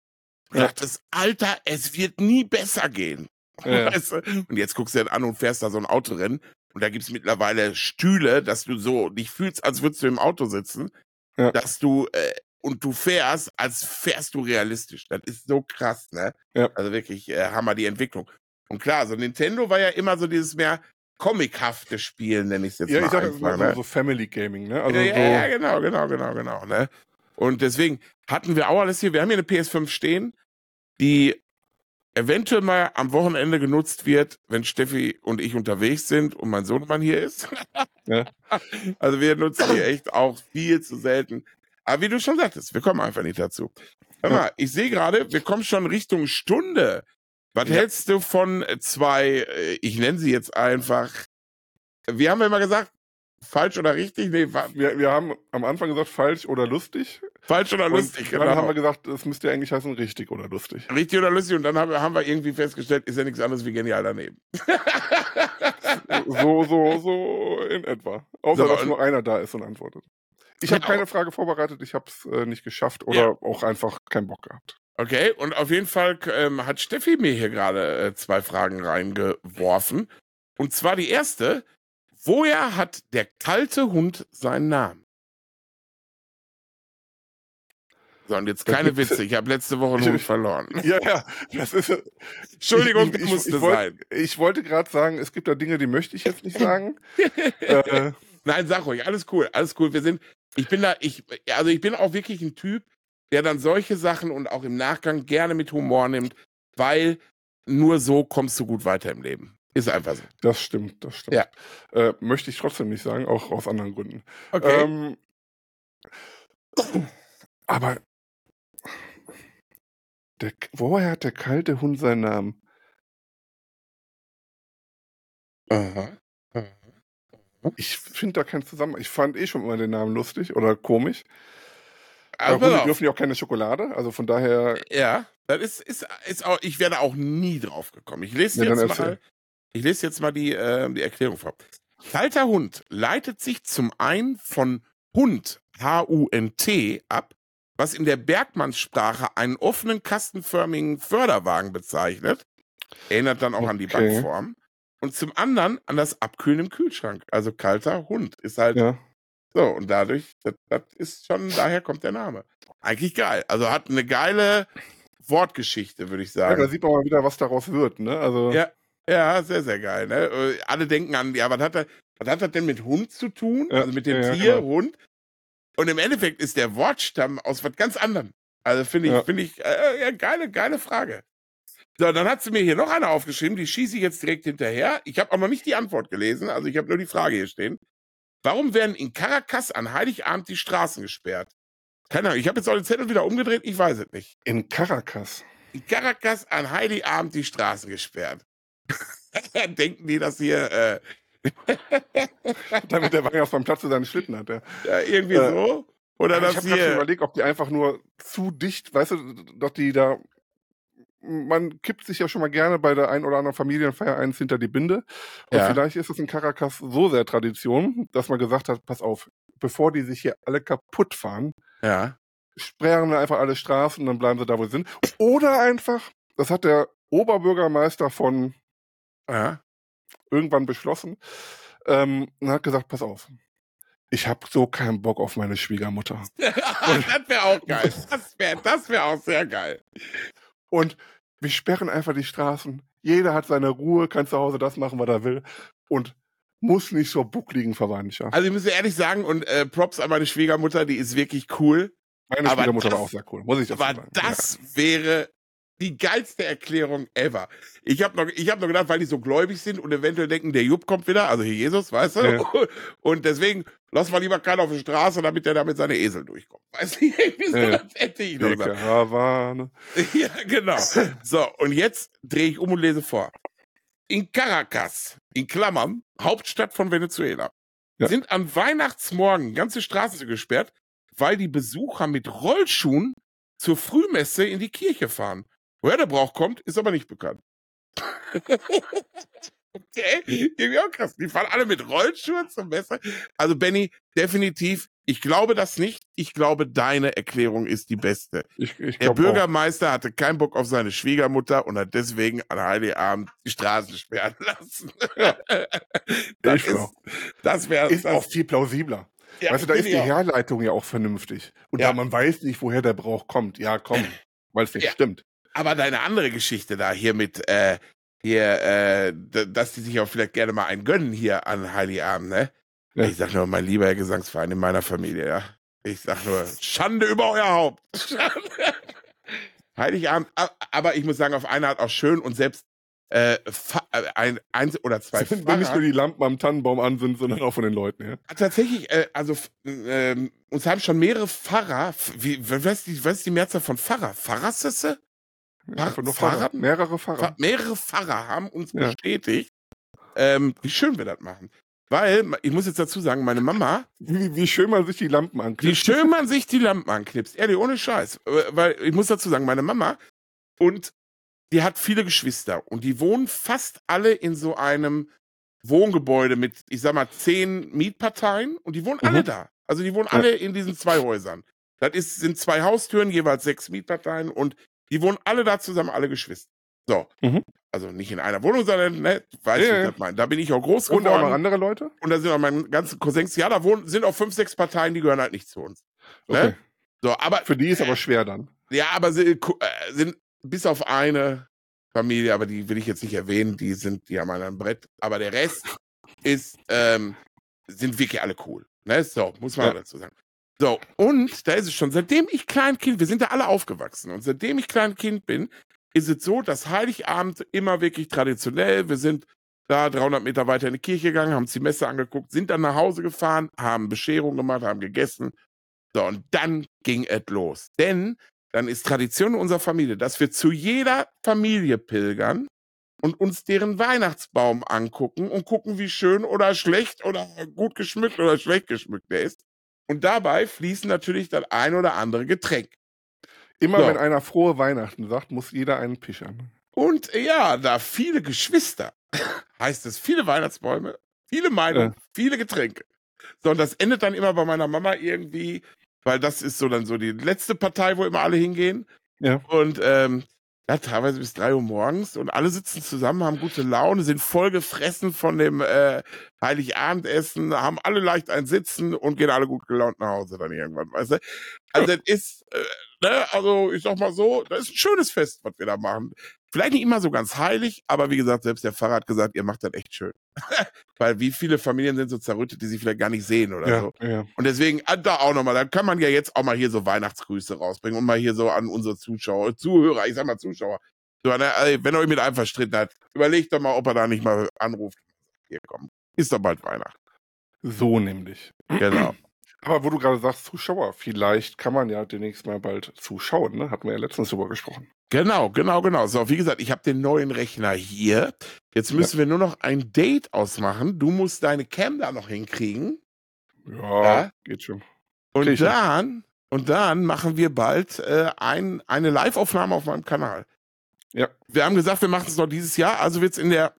Und
Ja.
dachte, Alter, es wird nie besser gehen.
Ja.
Weißt du? Und jetzt guckst du dir an und fährst da so ein Autorennen und da gibt's mittlerweile Stühle, dass du so dich fühlst, als würdest du im Auto sitzen,
Ja.
dass du äh, und du fährst, als fährst du realistisch. Das ist so krass, ne?
Ja.
Also wirklich äh, Hammer die Entwicklung. Und klar, so Nintendo war ja immer so dieses mehr comichafte Spiel, nenne ich es jetzt
Ja,
mal
ich sag
einfach,
mal so,
ne?
so Family Gaming, ne? Also
ja,
so,
ja, ja, genau, genau, genau, genau. Ne? Und deswegen hatten wir auch alles hier. Wir haben hier eine PS5 stehen, die eventuell mal am Wochenende genutzt wird, wenn Steffi und ich unterwegs sind und mein Sohnemann hier ist.
Ja.
Also wir nutzen die echt auch viel zu selten. Aber wie du schon sagtest, wir kommen einfach nicht dazu. Hör mal, ich sehe gerade, wir kommen schon Richtung Stunde. Was
Ja.
hältst du von zwei, äh, ich nenne sie jetzt einfach, wie haben wir immer gesagt, falsch oder richtig? Nee,
wir, wir haben am Anfang gesagt, falsch oder lustig.
Falsch oder
Und
lustig,
dann
genau.
haben wir gesagt, es müsste ja eigentlich heißen, richtig oder lustig.
Richtig oder lustig und dann haben wir, haben wir irgendwie festgestellt, ist ja nichts anderes wie genial daneben.
So, so, so in etwa. Außer,
So,
dass
und-
nur einer da ist und antwortet. Ich habe keine Frage vorbereitet, ich habe es äh, nicht geschafft oder
Ja.
auch einfach keinen Bock gehabt.
Okay, und auf jeden Fall ähm, hat Steffi mir hier gerade äh, zwei Fragen reingeworfen. Und zwar die erste, woher hat der kalte Hund seinen Namen? So, und jetzt keine Witze, ich habe letzte Woche
Ich-
Hund verloren.
Ja, ja, das ist.
Entschuldigung,
ich, ich,
musste
ich, wollt-
sein.
Ich wollte gerade sagen, es gibt da Dinge, die möchte ich jetzt nicht sagen. äh,
Nein, sag ruhig, alles cool, alles cool. Wir sind, ich bin da, ich, also ich bin auch wirklich ein Typ, der dann solche Sachen und auch im Nachgang gerne mit Humor nimmt, weil nur so kommst du gut weiter im Leben. Ist einfach so.
das stimmt, das stimmt.
Ja.
Äh, möchte ich trotzdem nicht sagen, auch aus anderen Gründen.
Okay.
Ähm, aber der, woher hat der kalte Hund seinen Namen?
Aha.
Ich finde da keinen Zusammenhang. Ich fand eh schon immer den Namen lustig oder komisch.
Also,
Aber
pass
Hunde dürfen ja auch keine Schokolade, also von daher.
Ja, das ist, ist, ist auch, ich wäre auch nie drauf gekommen. Ich lese
Ja,
jetzt mal, ich lese jetzt mal die, äh, die Erklärung vor. Kalter Hund leitet sich zum einen von Hund, H-U-N-T, ab, was in der Bergmannssprache einen offenen, kastenförmigen Förderwagen bezeichnet. Erinnert dann auch an die
Okay.
Backform. Und zum anderen an das Abkühlen im Kühlschrank. Also kalter Hund ist halt
Ja.
So, und dadurch, das, das ist schon, daher kommt der Name. Eigentlich geil. Also hat eine geile Wortgeschichte, würde ich
Ja, da
sagen.
sieht man mal wieder, was daraus wird. Ne? Also,
Ja, ja, sehr, sehr geil. Ne? Äh, Alle denken an, ja, was hat, das, was hat das denn mit Hund zu tun?
Ja,
Also mit dem
ja, ja,
Tier,
genau.
Hund. Und im Endeffekt ist der Wortstamm aus was ganz anderem. Also finde ich,
Ja.
finde ich, äh, ja, geile, geile Frage. So, dann hat sie mir hier noch eine aufgeschrieben, die schieße ich jetzt direkt hinterher. Ich habe auch noch nicht die Antwort gelesen, also ich habe nur die Frage hier stehen. Warum werden in Caracas an Heiligabend die Straßen gesperrt? Keine Ahnung, ich habe jetzt auch den Zettel wieder umgedreht, ich weiß es nicht.
in Caracas.
In Caracas an Heiligabend die Straßen gesperrt. Denken die, dass hier äh,
Damit der Weihnachtsmann Platz für seinen Schlitten hat. Ja.
ja, irgendwie
Äh,
so? Oder
ich
dass
habe gerade überlegt, ob die einfach nur zu dicht, weißt du, dass die da. Man kippt sich ja schon mal gerne bei der ein oder anderen Familienfeier eins hinter die Binde. Und
Ja.
vielleicht ist es in Caracas so sehr Tradition, dass man gesagt hat, pass auf, bevor die sich hier alle kaputt fahren,
Ja.
sperren wir einfach alle Straßen und dann bleiben sie da, wo sie sind. Oder einfach, das hat der Oberbürgermeister von
Ja.
Irgendwann beschlossen ähm, und hat gesagt, pass auf, ich habe so keinen Bock auf meine Schwiegermutter.
das wäre auch geil. Das wäre das wär auch sehr geil.
Und wir sperren einfach die Straßen. Jeder hat seine Ruhe, kann zu Hause das machen, was er will. Und muss nicht zur buckligen Verwandtschaft.
Also ich muss ehrlich sagen, und äh, Props an meine Schwiegermutter, die ist wirklich cool.
Meine
aber
Schwiegermutter
das-
war auch sehr cool, muss ich dazu
Aber
sagen.
das wäre die geilste Erklärung ever. Ich habe noch, ich hab noch gedacht, weil die so gläubig sind und eventuell denken, der Jupp kommt wieder, also hier Jesus, weißt du?
Ja.
Und deswegen lass mal lieber keinen auf die Straße, damit der da mit seinen Esel durchkommt. Weißt du, irgendwie so,
Ja.
das hätte ich noch gesagt.
Karawane.
Ja, genau. So, und jetzt drehe ich um und lese vor. In Caracas, in Klammern, Hauptstadt von Venezuela,
Ja.
sind an Weihnachtsmorgen ganze Straßen gesperrt, weil die Besucher mit Rollschuhen zur Frühmesse in die Kirche fahren. Woher der Brauch kommt, ist aber nicht bekannt. okay, irgendwie auch krass. Die fahren alle mit Rollschuhen zur Messe. Also Benny, definitiv, ich glaube das nicht. Ich glaube, deine Erklärung ist die beste.
Ich, ich
Der
glaub auch.
Bürgermeister hatte keinen Bock auf seine Schwiegermutter und hat deswegen an Heiligabend die Straßen sperren lassen. das
Ich glaub.
das wäre
ist auch viel plausibler.
ja,
weißt du, da ist die
auch.
Herleitung ja auch vernünftig. Und
Ja.
da man weiß nicht, woher der Brauch kommt. Ja, komm, weil es nicht
Ja.
stimmt.
Aber deine andere Geschichte da hier mit äh, hier, äh, dass die sich auch vielleicht gerne mal einen gönnen hier an Heiligabend, ne?
Ja.
Ich sag nur, mein lieber Herr Gesangsverein in meiner Familie, ja. Ich sag nur, Schande über euer Haupt. Schande. Heiligabend, aber ich muss sagen, auf eine Art auch schön und selbst äh, äh, ein, eins oder zwei
Wenn nicht
Pfarrer-
nur die Lampen am Tannenbaum an sind, sondern auch von den Leuten, ja.
Tatsächlich, äh, also ähm, uns haben schon mehrere Pfarrer, wie, was ist die, was ist die Mehrzahl von Pfarrer? Pfarrassesse?
Einfach nur Pfarrer.
Pfarrer?
Mehrere Pfarrer.
Pfarr- mehrere Pfarrer haben uns
Ja.
bestätigt, ähm, wie schön wir das machen. Weil, ich muss jetzt dazu sagen, meine Mama,
Wie, wie schön man sich die Lampen
wie
anklickt.
schön man sich die Lampen anknipst. Ehrlich, ohne Scheiß. Äh, Weil, ich muss dazu sagen, meine Mama und die hat viele Geschwister und die wohnen fast alle in so einem Wohngebäude mit, ich sag mal, zehn Mietparteien und die wohnen
Mhm.
alle da. Also die wohnen
Ja.
alle in diesen zwei Häusern. Das ist, sind zwei Haustüren, jeweils sechs Mietparteien und die wohnen alle da zusammen, alle Geschwister. So.
Mhm.
Also nicht in einer Wohnung, sondern, ne, weiß
Ja,
ich,
ja.
was ich meine. Da bin ich auch groß
Und auch noch
geworden.
andere Leute?
Und da sind auch meine ganzen Cousins. Ja, da wohnen, sind auch fünf, sechs Parteien, die gehören halt nicht zu uns.
Okay.
Ne? So, aber
Für die ist aber schwer dann.
ja, aber sie ku- äh, sind bis auf eine Familie, aber die will ich jetzt nicht erwähnen, die sind, die haben ein Brett. Aber der Rest ist, ähm, sind wirklich alle cool. Ne? So, muss man
Ja.
dazu sagen. So, und da ist es schon, seitdem ich Kleinkind, wir sind da alle aufgewachsen und seitdem ich Kleinkind bin, ist es so, dass Heiligabend immer wirklich traditionell, wir sind da 300 Meter weiter in die Kirche gegangen, haben uns die Messe angeguckt, sind dann nach Hause gefahren, haben Bescherung gemacht, haben gegessen. So, und dann ging es los. Denn dann ist Tradition in unserer Familie, dass wir zu jeder Familie pilgern und uns deren Weihnachtsbaum angucken und gucken, wie schön oder schlecht oder gut geschmückt oder schlecht geschmückt der ist. Und dabei fließen natürlich das ein oder andere Getränk.
Immer
So.
wenn einer frohe Weihnachten sagt, muss jeder einen pischern.
Und ja, da viele Geschwister, heißt es viele Weihnachtsbäume, viele Meinungen,
Ja.
viele Getränke. So, und das endet dann immer bei meiner Mama irgendwie, weil das ist so dann so die letzte Partei, wo immer alle hingehen.
Ja.
Und ähm, ja, teilweise bis drei Uhr morgens und alle sitzen zusammen, haben gute Laune, sind voll gefressen von dem äh, Heiligabendessen, haben alle leicht ein Sitzen und gehen alle gut gelaunt nach Hause dann irgendwann, weißt du? Also das ist, äh, ne, also ich sag mal so, das ist ein schönes Fest, was wir da machen. Vielleicht nicht immer so ganz heilig, aber wie gesagt, selbst der Pfarrer hat gesagt, ihr macht das echt schön. Weil wie viele Familien sind so zerrüttet, die sie vielleicht gar nicht sehen oder
Ja,
so.
ja.
Und deswegen ah, da auch nochmal, dann kann man ja jetzt auch mal hier so Weihnachtsgrüße rausbringen und mal hier so an unsere Zuschauer, Zuhörer, ich sag mal Zuschauer. So, ne, ey, wenn ihr euch mit einem verstritten hat, überlegt doch mal, ob er da nicht mal anruft. Hier komm, ist doch bald Weihnachten.
So nämlich.
Genau.
Aber wo du gerade sagst, Zuschauer, vielleicht kann man ja demnächst mal bald zuschauen, ne? Hatten wir ja letztens drüber gesprochen.
Genau, genau, genau. So, wie gesagt, ich habe den neuen Rechner hier. Jetzt müssen wir nur noch ein Date ausmachen. Du musst deine Cam da noch hinkriegen.
Ja,
Ja?
geht schon.
Und
Krieg
dann, und dann machen wir bald äh, ein, eine Live-Aufnahme auf meinem Kanal.
Ja.
Wir haben gesagt, wir machen es noch dieses Jahr, also wird es in der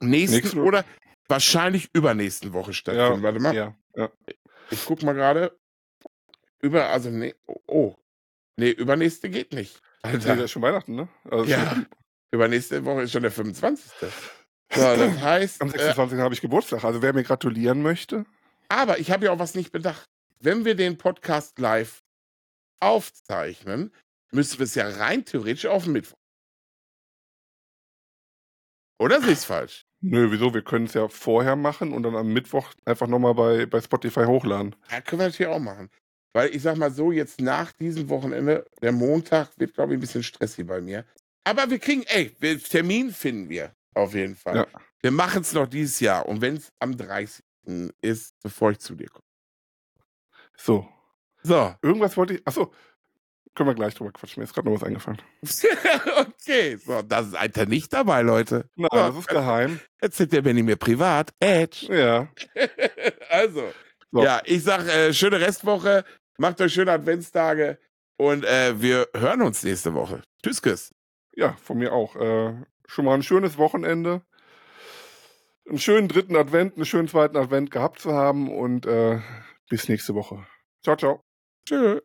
nächsten
Nächste
oder wahrscheinlich übernächsten Woche stattfinden. Warte mal,
Ja, ja.
ich guck mal gerade. Über, also nee, oh, oh. Nee, übernächste geht nicht.
Nee, das
Alter.
ist schon Weihnachten, ne? Also
Ja, übernächste Woche ist schon der 25. So, das heißt,
Am
äh,
26. habe ich Geburtstag. Also wer mir gratulieren möchte,
aber ich habe ja auch was nicht bedacht. Wenn wir den Podcast live aufzeichnen, müssen wir es ja rein theoretisch auf den Mittwoch. Oder sehe ich es falsch?
nö, wieso? Wir können es ja vorher machen und dann am Mittwoch einfach nochmal bei, bei Spotify hochladen.
Ja, können wir natürlich auch machen. Weil ich sag mal so, jetzt nach diesem Wochenende, der Montag wird, glaube ich, ein bisschen stressig bei mir. Aber wir kriegen, ey, wir, Termin finden wir auf jeden Fall.
Ja.
Wir machen es noch dieses Jahr. Und wenn es am 30. ist, bevor ich zu dir komme.
So.
So.
Irgendwas wollte ich. Achso, können wir gleich drüber quatschen. Mir ist gerade noch was eingefallen.
okay, so, das ist Alter nicht dabei, Leute.
Nein,
so,
das ist geheim.
Erzählt der Benny mir privat. Edge.
Ja.
also,
So.
ja, ich sag, äh, schöne Restwoche. Macht euch schöne Adventstage. Und äh, wir hören uns nächste Woche. Tschüss, Küss.
Ja, von mir auch. Äh, schon mal ein schönes Wochenende. Einen schönen dritten Advent, einen schönen zweiten Advent gehabt zu haben und äh, bis nächste Woche. Ciao, ciao.
Tschö.